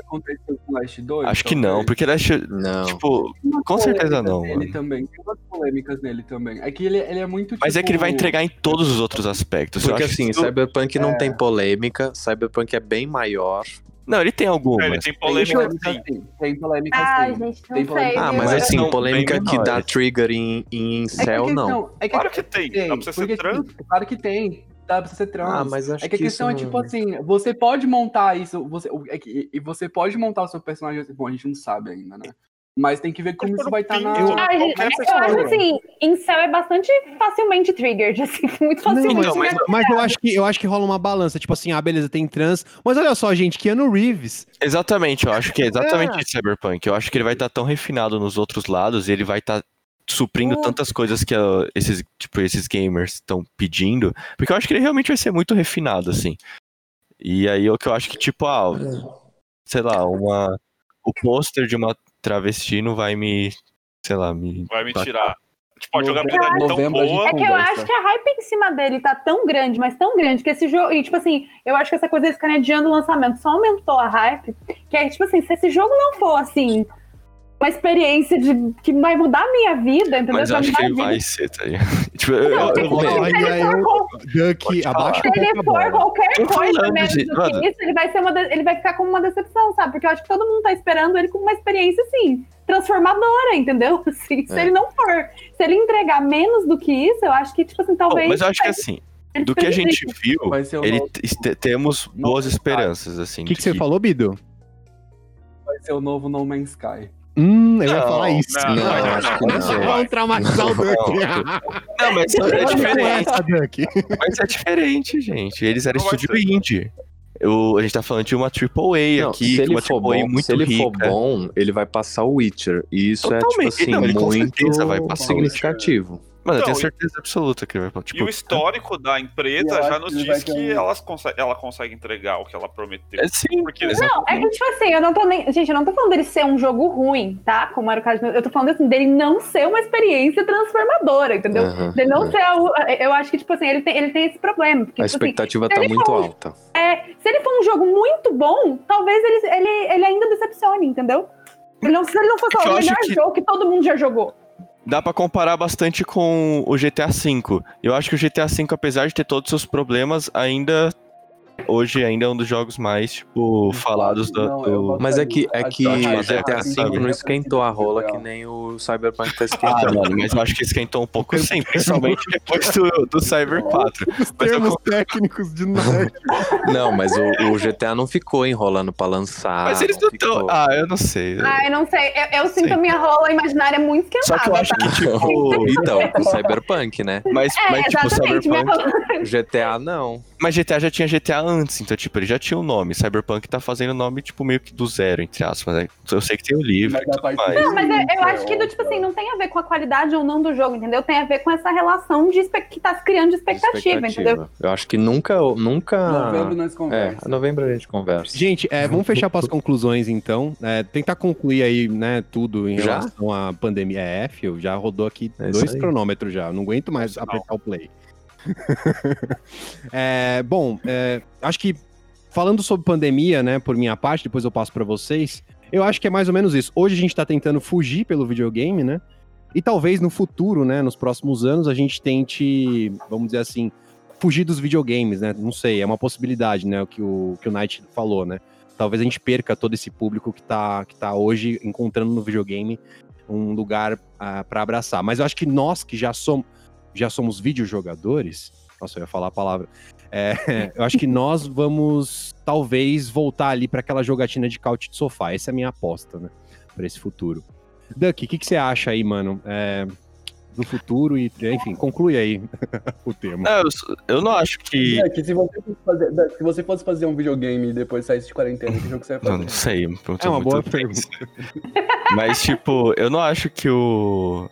aconteceu com Last 2. Acho que não, porque ele acha. Não. Tipo, com certeza não, nele mano. também. Tem umas polêmicas nele também. É que ele, ele é muito. Mas é que ele vai tipo, entregar em todos os outros aspectos. Eu Porque acho assim, Cyberpunk não tem polêmica, Cyberpunk é bem maior. Não, ele tem algumas. Ele tem Tem polêmica polêmica sim. Tem polêmica Ai, sim. gente, Tem polêmica. Ah, mas assim, polêmica que dá trigger em, em É que não. É que Claro que tem. tem, Dá pra você ser porque, trans. assim, Claro que tem. Dá pra você ser trans. Ah, mas acho É que a que questão é tipo assim, você pode montar isso, você, é que- e você pode montar o seu personagem assim, bom, a gente não sabe ainda, né? Mas tem que ver como isso vai estar na. pinto, Ai, gente, Qualquer eu acho assim, em céu é bastante facilmente triggered, assim, muito facilmente. Não, mas, mas- mas eu acho que eu acho que rola uma balança, tipo assim, ah, beleza, tem trans, mas olha só, gente, Keanu Reeves. Exatamente, eu acho que é exatamente É. isso, Cyberpunk. Eu acho que ele vai estar tão refinado nos outros lados e ele vai estar suprindo Hum. tantas coisas que ah, esses, tipo, esses gamers estão pedindo. Porque eu acho que ele realmente vai ser muito refinado, assim. E aí o que eu acho que, tipo, ah, sei lá, uma. O pôster de uma travesti não vai me. Sei lá, me. Vai me tirar. Tipo, a jogabilidade tão Novembro boa. É que eu acho que a hype em cima dele tá tão grande, mas tão grande, que esse jogo. E, tipo assim, eu acho que essa coisa deles ficarem adiando o lançamento só aumentou a hype. Que é, tipo assim, se esse jogo não for, assim, uma experiência de, que vai mudar a minha vida, entendeu? Mas eu acho que vai ser, tá ligado? Tipo, eu, eu, Não, eu vou. se ele Olha, for eu- com- Duck, Pode abaixa Se ele for qualquer coisa falando, menos gente, do que isso, ele vai, ser uma de- ele vai ficar como uma decepção, sabe? Porque eu acho que todo mundo tá esperando ele com uma experiência, assim, transformadora, entendeu? Assim, Se É. ele não for, se ele entregar menos do que isso, eu acho que, tipo assim, talvez. mas eu acho que assim, ele do que a gente viu, ele novo- temos boas esperanças, assim. O que, de que você falou, Bido? Vai ser o novo No Man's Sky. Hum, eu ia Não, falar isso. não, Não, acho que não. Traumatizar o Duck. Não, mas é Vamos com diferente. Duck. Mas é diferente, gente. Eles eram Não estúdio indie. Eu, a gente tá falando de uma AAA Não, aqui, se ele uma for AAA bom, muito se ele for rica. bom, ele vai passar o Witcher. E isso é, tipo Totalmente. assim, Não, muito certeza vai passar o significativo. Mano, eu tenho Não, e- certeza absoluta que ele vai tipo, E o histórico da empresa já nos que diz que um- elas ela consegue entregar o que ela prometeu. É sim, Porque eles Não, é que, tipo assim, eu não tô nem. Gente, eu não tô falando dele ser um jogo ruim, tá? Como era o caso. Eu tô falando assim, dele não ser uma experiência transformadora, entendeu? Dele não ser. algo- Eu acho que, tipo assim, ele tem, ele tem esse problema. Porque, A tipo assim, expectativa se tá muito for um- alta. É, se ele for um jogo muito bom, talvez ele, ele, ele ainda decepcione, entendeu? Ele não, se ele não fosse É que o melhor que- jogo que todo mundo já jogou. Dá pra comparar bastante com o GTA V. Eu acho que o GTA V, apesar de ter todos os seus problemas, ainda hoje ainda é um dos jogos mais, tipo, falados da- eu do. Mas é que, é que GTA V não esquentou a rola que nem o Cyberpunk tá Ah, esquentando. mano, mas eu acho que esquentou um pouco sim, principalmente depois do, do Cyber 4. Os Mas eu termos técnicos de nerd. Não, mas o, o GTA não ficou enrolando pra lançar. Mas eles não ficou. estão. Ah, eu não sei. Ai, não sei. Eu, eu sinto Sim. a minha rola imaginária muito Só esquentada. que eu acho tá? que, tipo. Então, o Cyberpunk, né? Mas, É, mas tipo. Minha Cyberpunk. rola... GTA não. Mas GTA já tinha GTA antes, então, tipo, ele já tinha um nome. Cyberpunk tá fazendo o nome, tipo, meio que do zero, entre aspas. né? Eu sei que tem o livro Mas. Não, mas eu, eu acho que do tipo assim, não tem a ver com a qualidade ou não do jogo, entendeu? Tem a ver com essa relação de que tá se criando de expectativa, entendeu? Eu acho que nunca. nunca... Novembro nós É, conversa. em novembro a gente conversa. Gente, é, vamos fechar para as conclusões, então. É, tentar concluir aí, né, tudo em Já? relação à pandemia. É, fio, já rodou aqui É dois aí. cronômetros já. Não aguento mais apertar o play. É, bom, é, acho que falando sobre pandemia, né, por minha parte, depois eu passo pra vocês. Eu acho que é mais ou menos isso. Hoje a gente tá tentando fugir pelo videogame, né? E talvez no futuro, né, nos próximos anos, a gente tente, vamos dizer assim, fugir dos videogames, né? Não sei, é uma possibilidade, né, o que o, que o Knight falou, né? Talvez a gente perca todo esse público que tá, que tá hoje encontrando no videogame um lugar uh, para abraçar. Mas eu acho que nós que já somos, já somos videojogadores, nossa, eu ia falar a palavra. É, eu acho que nós vamos talvez voltar ali para aquela jogatina de couch de sofá. Essa é a minha aposta, né? Para esse futuro. Duck, o que, que você acha aí, mano? É, do futuro e, enfim, conclui aí o tema. Não, eu, eu não acho que. É, que se, você fosse fazer, se você fosse fazer um videogame e depois saísse de quarentena, que jogo você ia fazer? Não, não sei. É uma boa pergunta. Mas, tipo, eu não acho que o.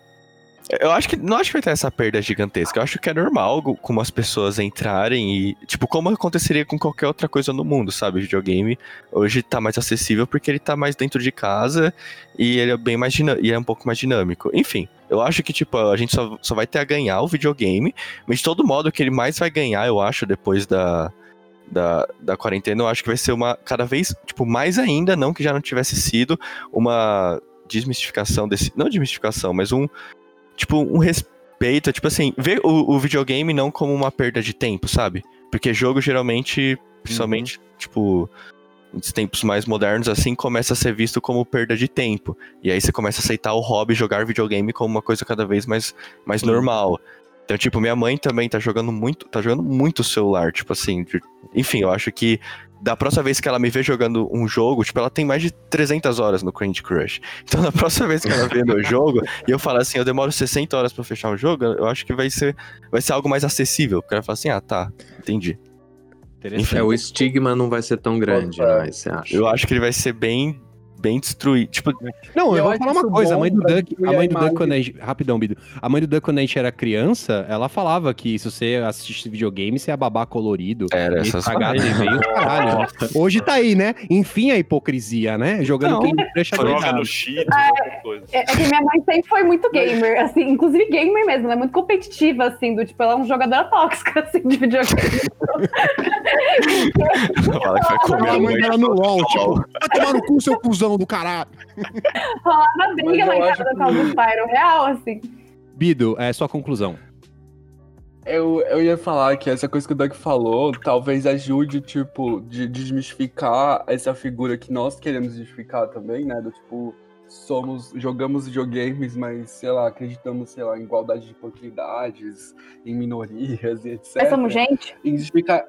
Eu acho que não acho que vai ter essa perda gigantesca. Eu acho que é normal como as pessoas entrarem e, tipo, como aconteceria com qualquer outra coisa no mundo, sabe? O videogame hoje tá mais acessível porque ele tá mais dentro de casa e ele é bem mais e é um pouco mais dinâmico. Enfim, eu acho que, tipo, a gente só, só vai ter a ganhar o videogame, mas de todo modo, o que ele mais vai ganhar, eu acho, depois da, da, da quarentena, eu acho que vai ser uma, cada vez, tipo, mais ainda, não que já não tivesse sido, uma desmistificação desse, não desmistificação, mas um, tipo, um respeito, tipo assim, ver o, o videogame não como uma perda de tempo, sabe? Porque jogo geralmente, principalmente, uhum. tipo, nos tempos mais modernos, assim, começa a ser visto como perda de tempo. E aí você começa a aceitar o hobby jogar videogame como uma coisa cada vez mais, mais normal. Então, tipo, minha mãe também tá jogando muito, tá jogando muito celular, tipo assim, enfim, eu acho que da próxima vez que ela me vê jogando um jogo, tipo, ela tem mais de 300 horas no Candy Crush. Então, na próxima vez que ela vê no jogo e eu falar assim, eu demoro 60 horas para fechar um jogo, eu acho que vai ser, vai ser algo mais acessível. Porque ela fala assim, ah, tá, entendi. Enfim, é, o estigma não vai ser tão grande, né? Você acha? Eu acho que ele vai ser bem bem destruído. Tipo, não, eu, eu vou falar uma coisa. A mãe do Duck, a mãe do Duck quando a gente, rapidão, Bido. A mãe do Duck quando a gente era criança, ela falava que se você assistisse videogame, você ia babar colorido. Era essas coisas. caralho. Hoje tá aí, né? Enfim a hipocrisia, né? Jogando quem deixa Joga no cheat, coisa. É, é, que minha mãe sempre foi muito gamer, assim, inclusive gamer mesmo, ela é muito competitiva, assim, do tipo, ela é uma jogadora tóxica, assim, de videogame. Fala que vai comer a mãe dela no LOL, tipo, vai tomar no cu, seu cuzão do caralho. Rolava briga lá em casa da Call do Spyro, real, assim. Bido, é sua conclusão. Eu, eu ia falar que essa coisa que o Doug falou talvez ajude, tipo, de, de desmistificar essa figura que nós queremos desmistificar também, né? Do tipo, somos, jogamos videogames, mas, sei lá, acreditamos, sei lá, em igualdade de oportunidades, em minorias e etc. Mas somos gente? Em desmistificar.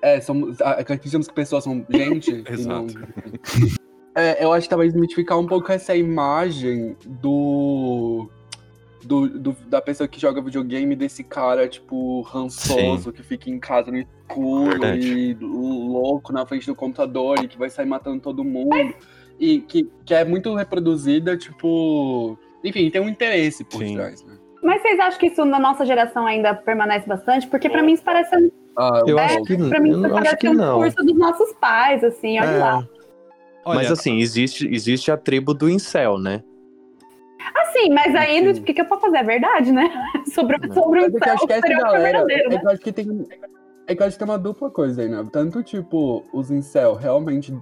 É, somos. Acreditamos que pessoas são gente. Exato. É, eu acho que talvez mitificar um pouco essa imagem do, do, do, da pessoa que joga videogame, desse cara, tipo, rançoso, Sim. que fica em casa no escuro Verdade. e louco na frente do computador e que vai sair matando todo mundo. E que, que é muito reproduzida, tipo. Enfim, tem um interesse por Sim. trás, né? Mas vocês acham que isso na nossa geração ainda permanece bastante? Porque para mim isso parece. Ah, eu é, acho que, pra mim isso parece um não. curso dos nossos pais, assim, olha é. lá. Olha, mas assim, existe, existe a tribo do incel, né? Assim, mas aí o que, que eu posso fazer? É verdade, né? sobre, sobre o incel, eu acho que essa galera, é né? eu acho que tem, é que eu acho que tem uma dupla coisa aí, né? Tanto, tipo, os incel realmente,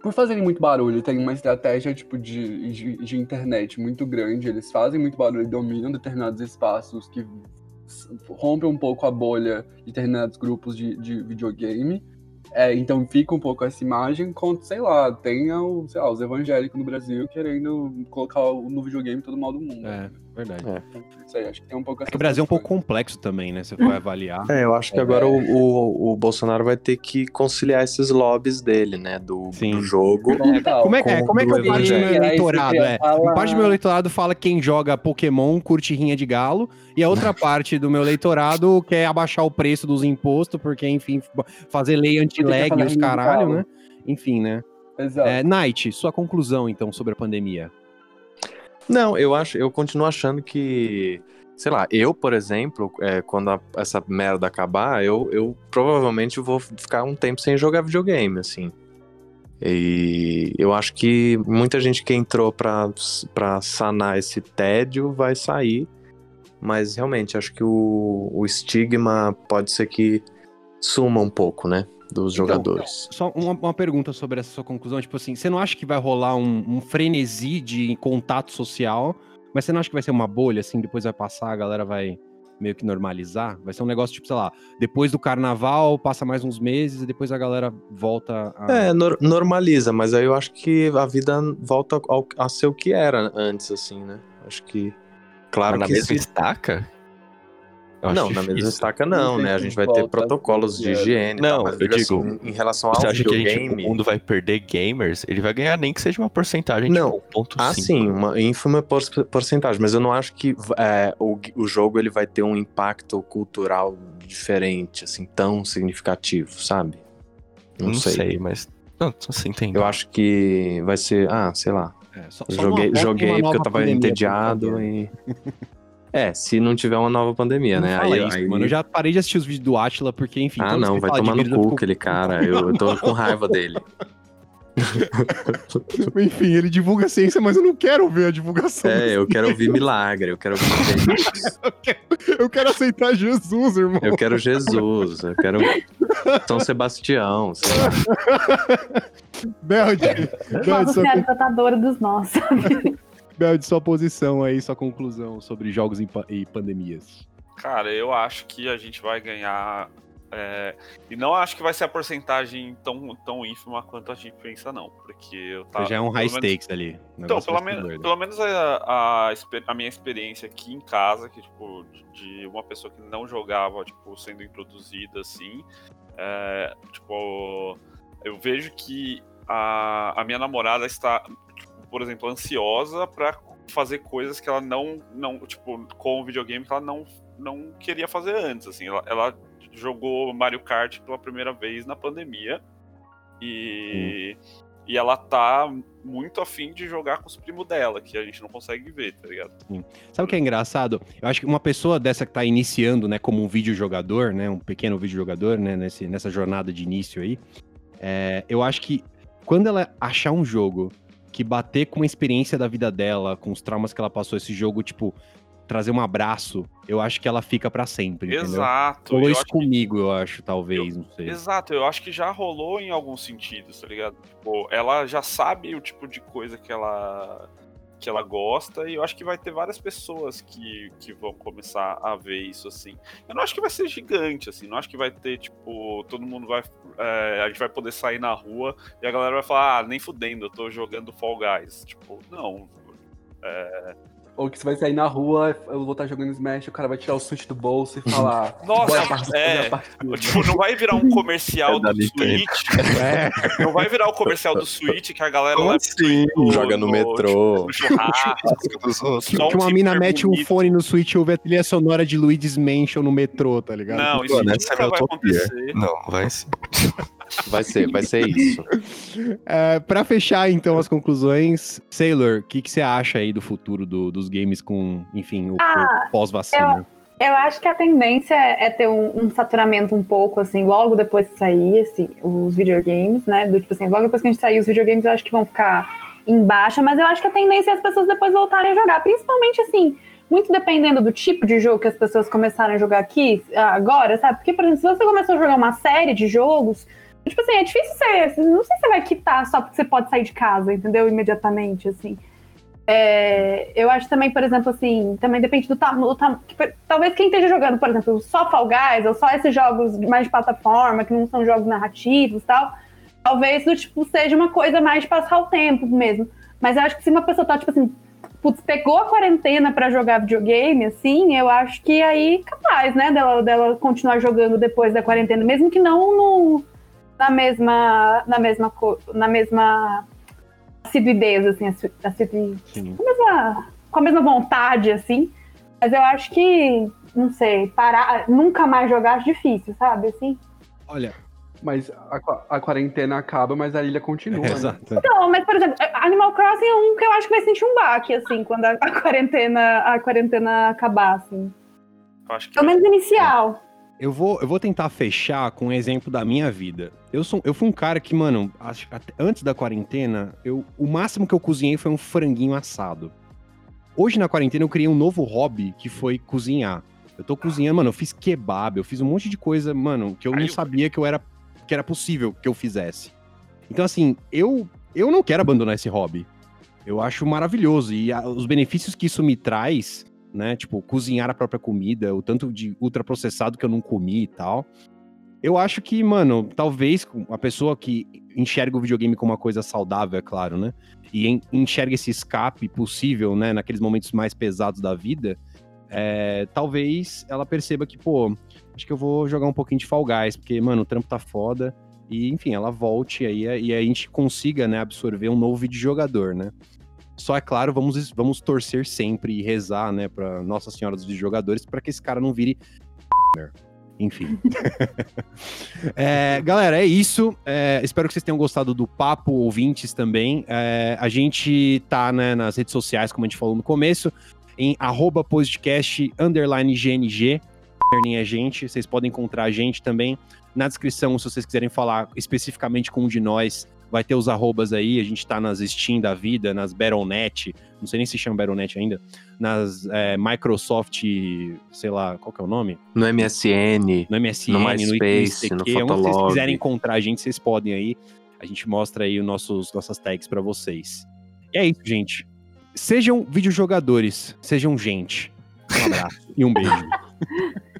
por fazerem muito barulho, tem uma estratégia, tipo, de, de, de internet muito grande. Eles fazem muito barulho e dominam determinados espaços que rompem um pouco a bolha de determinados grupos de, de videogame. É, então fica um pouco essa imagem quanto, sei lá, o, sei lá, os evangélicos no Brasil querendo colocar no videogame todo mal do mundo. É, verdade. É. Isso aí, acho que tem um pouco essa é o Brasil é um pouco complexo também, né? Você vai avaliar. É, eu acho que agora o, o, o, Bolsonaro vai ter que conciliar esses lobbies dele, né? Do, do jogo. Como é, é, como é que eu parte do meu eleitorado? É, parte do meu eleitorado fala quem joga Pokémon curte rinha de galo, e a outra parte do meu eleitorado quer abaixar o preço dos impostos, porque, enfim, fazer lei anti-lag e os caralho, né? Enfim, né? Exato. É, Night, sua conclusão, então, sobre a pandemia. Não, eu acho, eu continuo achando que, sei lá, eu, por exemplo, é, quando a, essa merda acabar, eu, eu provavelmente vou ficar um tempo sem jogar videogame, assim. E eu acho que muita gente que entrou pra, pra sanar esse tédio vai sair, mas realmente acho que o, o estigma pode ser que suma um pouco, né? Dos Então, jogadores. Só uma, uma pergunta sobre essa sua conclusão. Tipo assim, você não acha que vai rolar um, um frenesi de contato social, mas você não acha que vai ser uma bolha, assim, depois vai passar, a galera vai meio que normalizar? Vai ser um negócio, tipo, sei lá, depois do carnaval, passa mais uns meses e depois a galera volta a... É, nor- normaliza, mas aí eu acho que a vida volta ao- a ser o que era antes, assim, né? Acho que. Claro Mas na que mesma se- estaca? Eu acho Não, na mesma estaca não, né? A gente vai ter protocolos de higiene. Não, tal, mas eu digo assim, em relação ao Você acha que a gente, videogame... o mundo vai perder gamers? Ele vai ganhar nem que seja uma porcentagem, Não. tipo, ponto Ah, cinco. sim, uma ínfima por- porcentagem, mas eu não acho que é, o, o jogo ele vai ter um impacto cultural diferente, assim, tão significativo, sabe? Não, Não, sei. sei. mas... Não, assim, tem. Eu acho que vai ser, ah, sei lá, É, só- joguei, uma joguei uma porque eu tava entediado e... É, se não tiver uma nova pandemia, Não né? Aí, isso, aí- mano. Eu já parei de assistir os vídeos do Atila, porque, enfim... Ah, não, vai tomar no eu cu fico- aquele cara. Eu, eu tô com raiva dele. Enfim, ele divulga ciência, mas eu não quero ver a divulgação. É, eu quero ouvir milagre, eu quero ouvir Eu quero aceitar Jesus, irmão. Eu quero Jesus, eu quero São Sebastião, sei lá. Belde, Belde, Nossa tratadora dos nossos. Belde, sua posição aí, sua conclusão sobre jogos e pandemias. Cara, eu acho que a gente vai ganhar. é, E não acho que vai ser a porcentagem tão, tão ínfima quanto a gente pensa, não. Porque eu tava. já é um high menos- stakes ali. Então, pelo, doido. pelo menos a, a, a minha experiência aqui em casa, que, tipo, de- uma pessoa que não jogava, tipo, sendo introduzida, assim, é, tipo, eu vejo que a, a minha namorada está, por exemplo, ansiosa pra fazer coisas que ela não, não tipo, com o videogame que ela não, não queria fazer antes, assim, ela, ela jogou Mario Kart pela primeira vez na pandemia e... E ela tá muito afim de jogar com os primos dela, que a gente não consegue ver, tá ligado? Sabe o que é engraçado? Eu acho que uma pessoa dessa que tá iniciando, né, como um videojogador, né, um pequeno videojogador, né, nesse, nessa jornada de início aí, é, eu acho que quando ela achar um jogo que bater com a experiência da vida dela, com os traumas que ela passou, esse jogo, tipo, trazer um abraço, eu acho que ela fica pra sempre? Exato. Rolou eu isso acho que- comigo, eu acho, talvez, não sei. Exato, eu acho que já rolou em alguns sentidos, tá ligado? Tipo, ela já sabe o tipo de coisa que ela que ela gosta e eu acho que vai ter várias pessoas que, que vão começar a ver isso assim. Eu não acho que vai ser gigante assim, não acho que vai ter tipo todo mundo vai é, a gente vai poder sair na rua e a galera vai falar ah nem fudendo, eu tô jogando Fall Guys, tipo não. É, Ou que você vai sair na rua, eu vou estar jogando Smash, o cara vai tirar o Switch do bolso e falar. Nossa, "Bora participar é. da partida." Tipo, não vai virar um comercial É do. Switch. É. Não vai virar o comercial do Switch que a galera Como leva assim? no- Joga no metrô. no dos outros. Só um Que uma mina mete um fone no Switch e ouve a trilha sonora de Luigi's Mansion no metrô, tá ligado? Não, isso essa nunca é vai acontecer. Não, vai sim. Vai ser, vai ser isso. É, pra fechar, então, as conclusões, Sailor, o que, que você acha aí do futuro do- dos games com, enfim, o, Ah, o pós-vacina? Eu acho que a tendência é ter um, um saturamento um pouco, assim, logo depois de sair, assim, os videogames, né? Do tipo assim, logo depois que a gente sair os videogames, eu acho que vão ficar em baixa, mas eu acho que a tendência é as pessoas depois voltarem a jogar. Principalmente, assim, muito dependendo do tipo de jogo que as pessoas começaram a jogar aqui, agora, sabe? Porque, por exemplo, se você começou a jogar uma série de jogos, tipo assim, é difícil você. Não sei se você vai quitar só porque você pode sair de casa, entendeu? Imediatamente, assim. É, eu acho também, por exemplo, assim, também depende do tamanho. talvez quem esteja jogando, por exemplo, só Fall Guys, ou só esses jogos mais de plataforma, que não são jogos narrativos e tal, talvez do tipo seja uma coisa mais de passar o tempo mesmo. Mas eu acho que se uma pessoa tá, tipo assim, putz, pegou a quarentena pra jogar videogame, assim, eu acho que aí capaz, né, dela, dela continuar jogando depois da quarentena, mesmo que não no, na mesma. na mesma. na mesma assiduidez, assim, assidu- com a mesma- com a mesma vontade, assim. Mas eu acho que, não sei, parar, nunca mais jogar acho difícil, sabe? Assim. Olha, Mas a, a quarentena acaba, mas a ilha continua. né? exato. Não, mas, por exemplo, Animal Crossing é um que eu acho que vai sentir um baque, assim, quando a, a quarentena, a quarentena acabar, assim. Eu acho que Pelo menos inicial. Eu vou, eu vou tentar fechar com um exemplo da minha vida. Eu, sou, eu fui um cara que, mano, antes da quarentena, eu, o máximo que eu cozinhei foi um franguinho assado. Hoje na quarentena eu criei um novo hobby que foi cozinhar. Eu tô cozinhando, mano, eu fiz kebab, eu fiz um monte de coisa, mano, que eu não sabia que eu era que era possível que eu fizesse. Então, assim, eu, eu não quero abandonar esse hobby. Eu acho maravilhoso. E a- os benefícios que isso me traz, né? Tipo, cozinhar a própria comida, o tanto de ultraprocessado que eu não comi e tal. Eu acho que, mano, talvez a pessoa que enxerga o videogame como uma coisa saudável, é claro, né? E en- enxerga esse escape possível, né? Naqueles momentos mais pesados da vida, é, talvez ela perceba que, pô, acho que eu vou jogar um pouquinho de Fall Guys, porque, mano, o trampo tá foda. E, enfim, ela volte aí e a gente consiga, né, absorver um novo videojogador, né? Só é claro, vamos, vamos torcer sempre e rezar, né, pra Nossa Senhora dos Videojogadores, para que esse cara não vire. Enfim. É, galera, é isso. É, espero que vocês tenham gostado do papo, ouvintes também. É, a gente tá né, nas redes sociais, como a gente falou no começo, em arroba podcast underline GNG. A gente, vocês podem encontrar a gente também na descrição, se vocês quiserem falar especificamente com um de nós, vai ter os arrobas aí, a gente tá nas Steam da vida, nas Battle.net, não sei nem se chama Battle.net ainda, nas é, Microsoft, sei lá, qual que é o nome? No MSN, No MSN, no no MySpace, no onde vocês Fotolog. quiserem encontrar a gente, vocês podem aí, a gente mostra aí os nossos, nossas tags pra vocês. E é isso, gente. Sejam videojogadores, sejam gente. Um abraço e um beijo.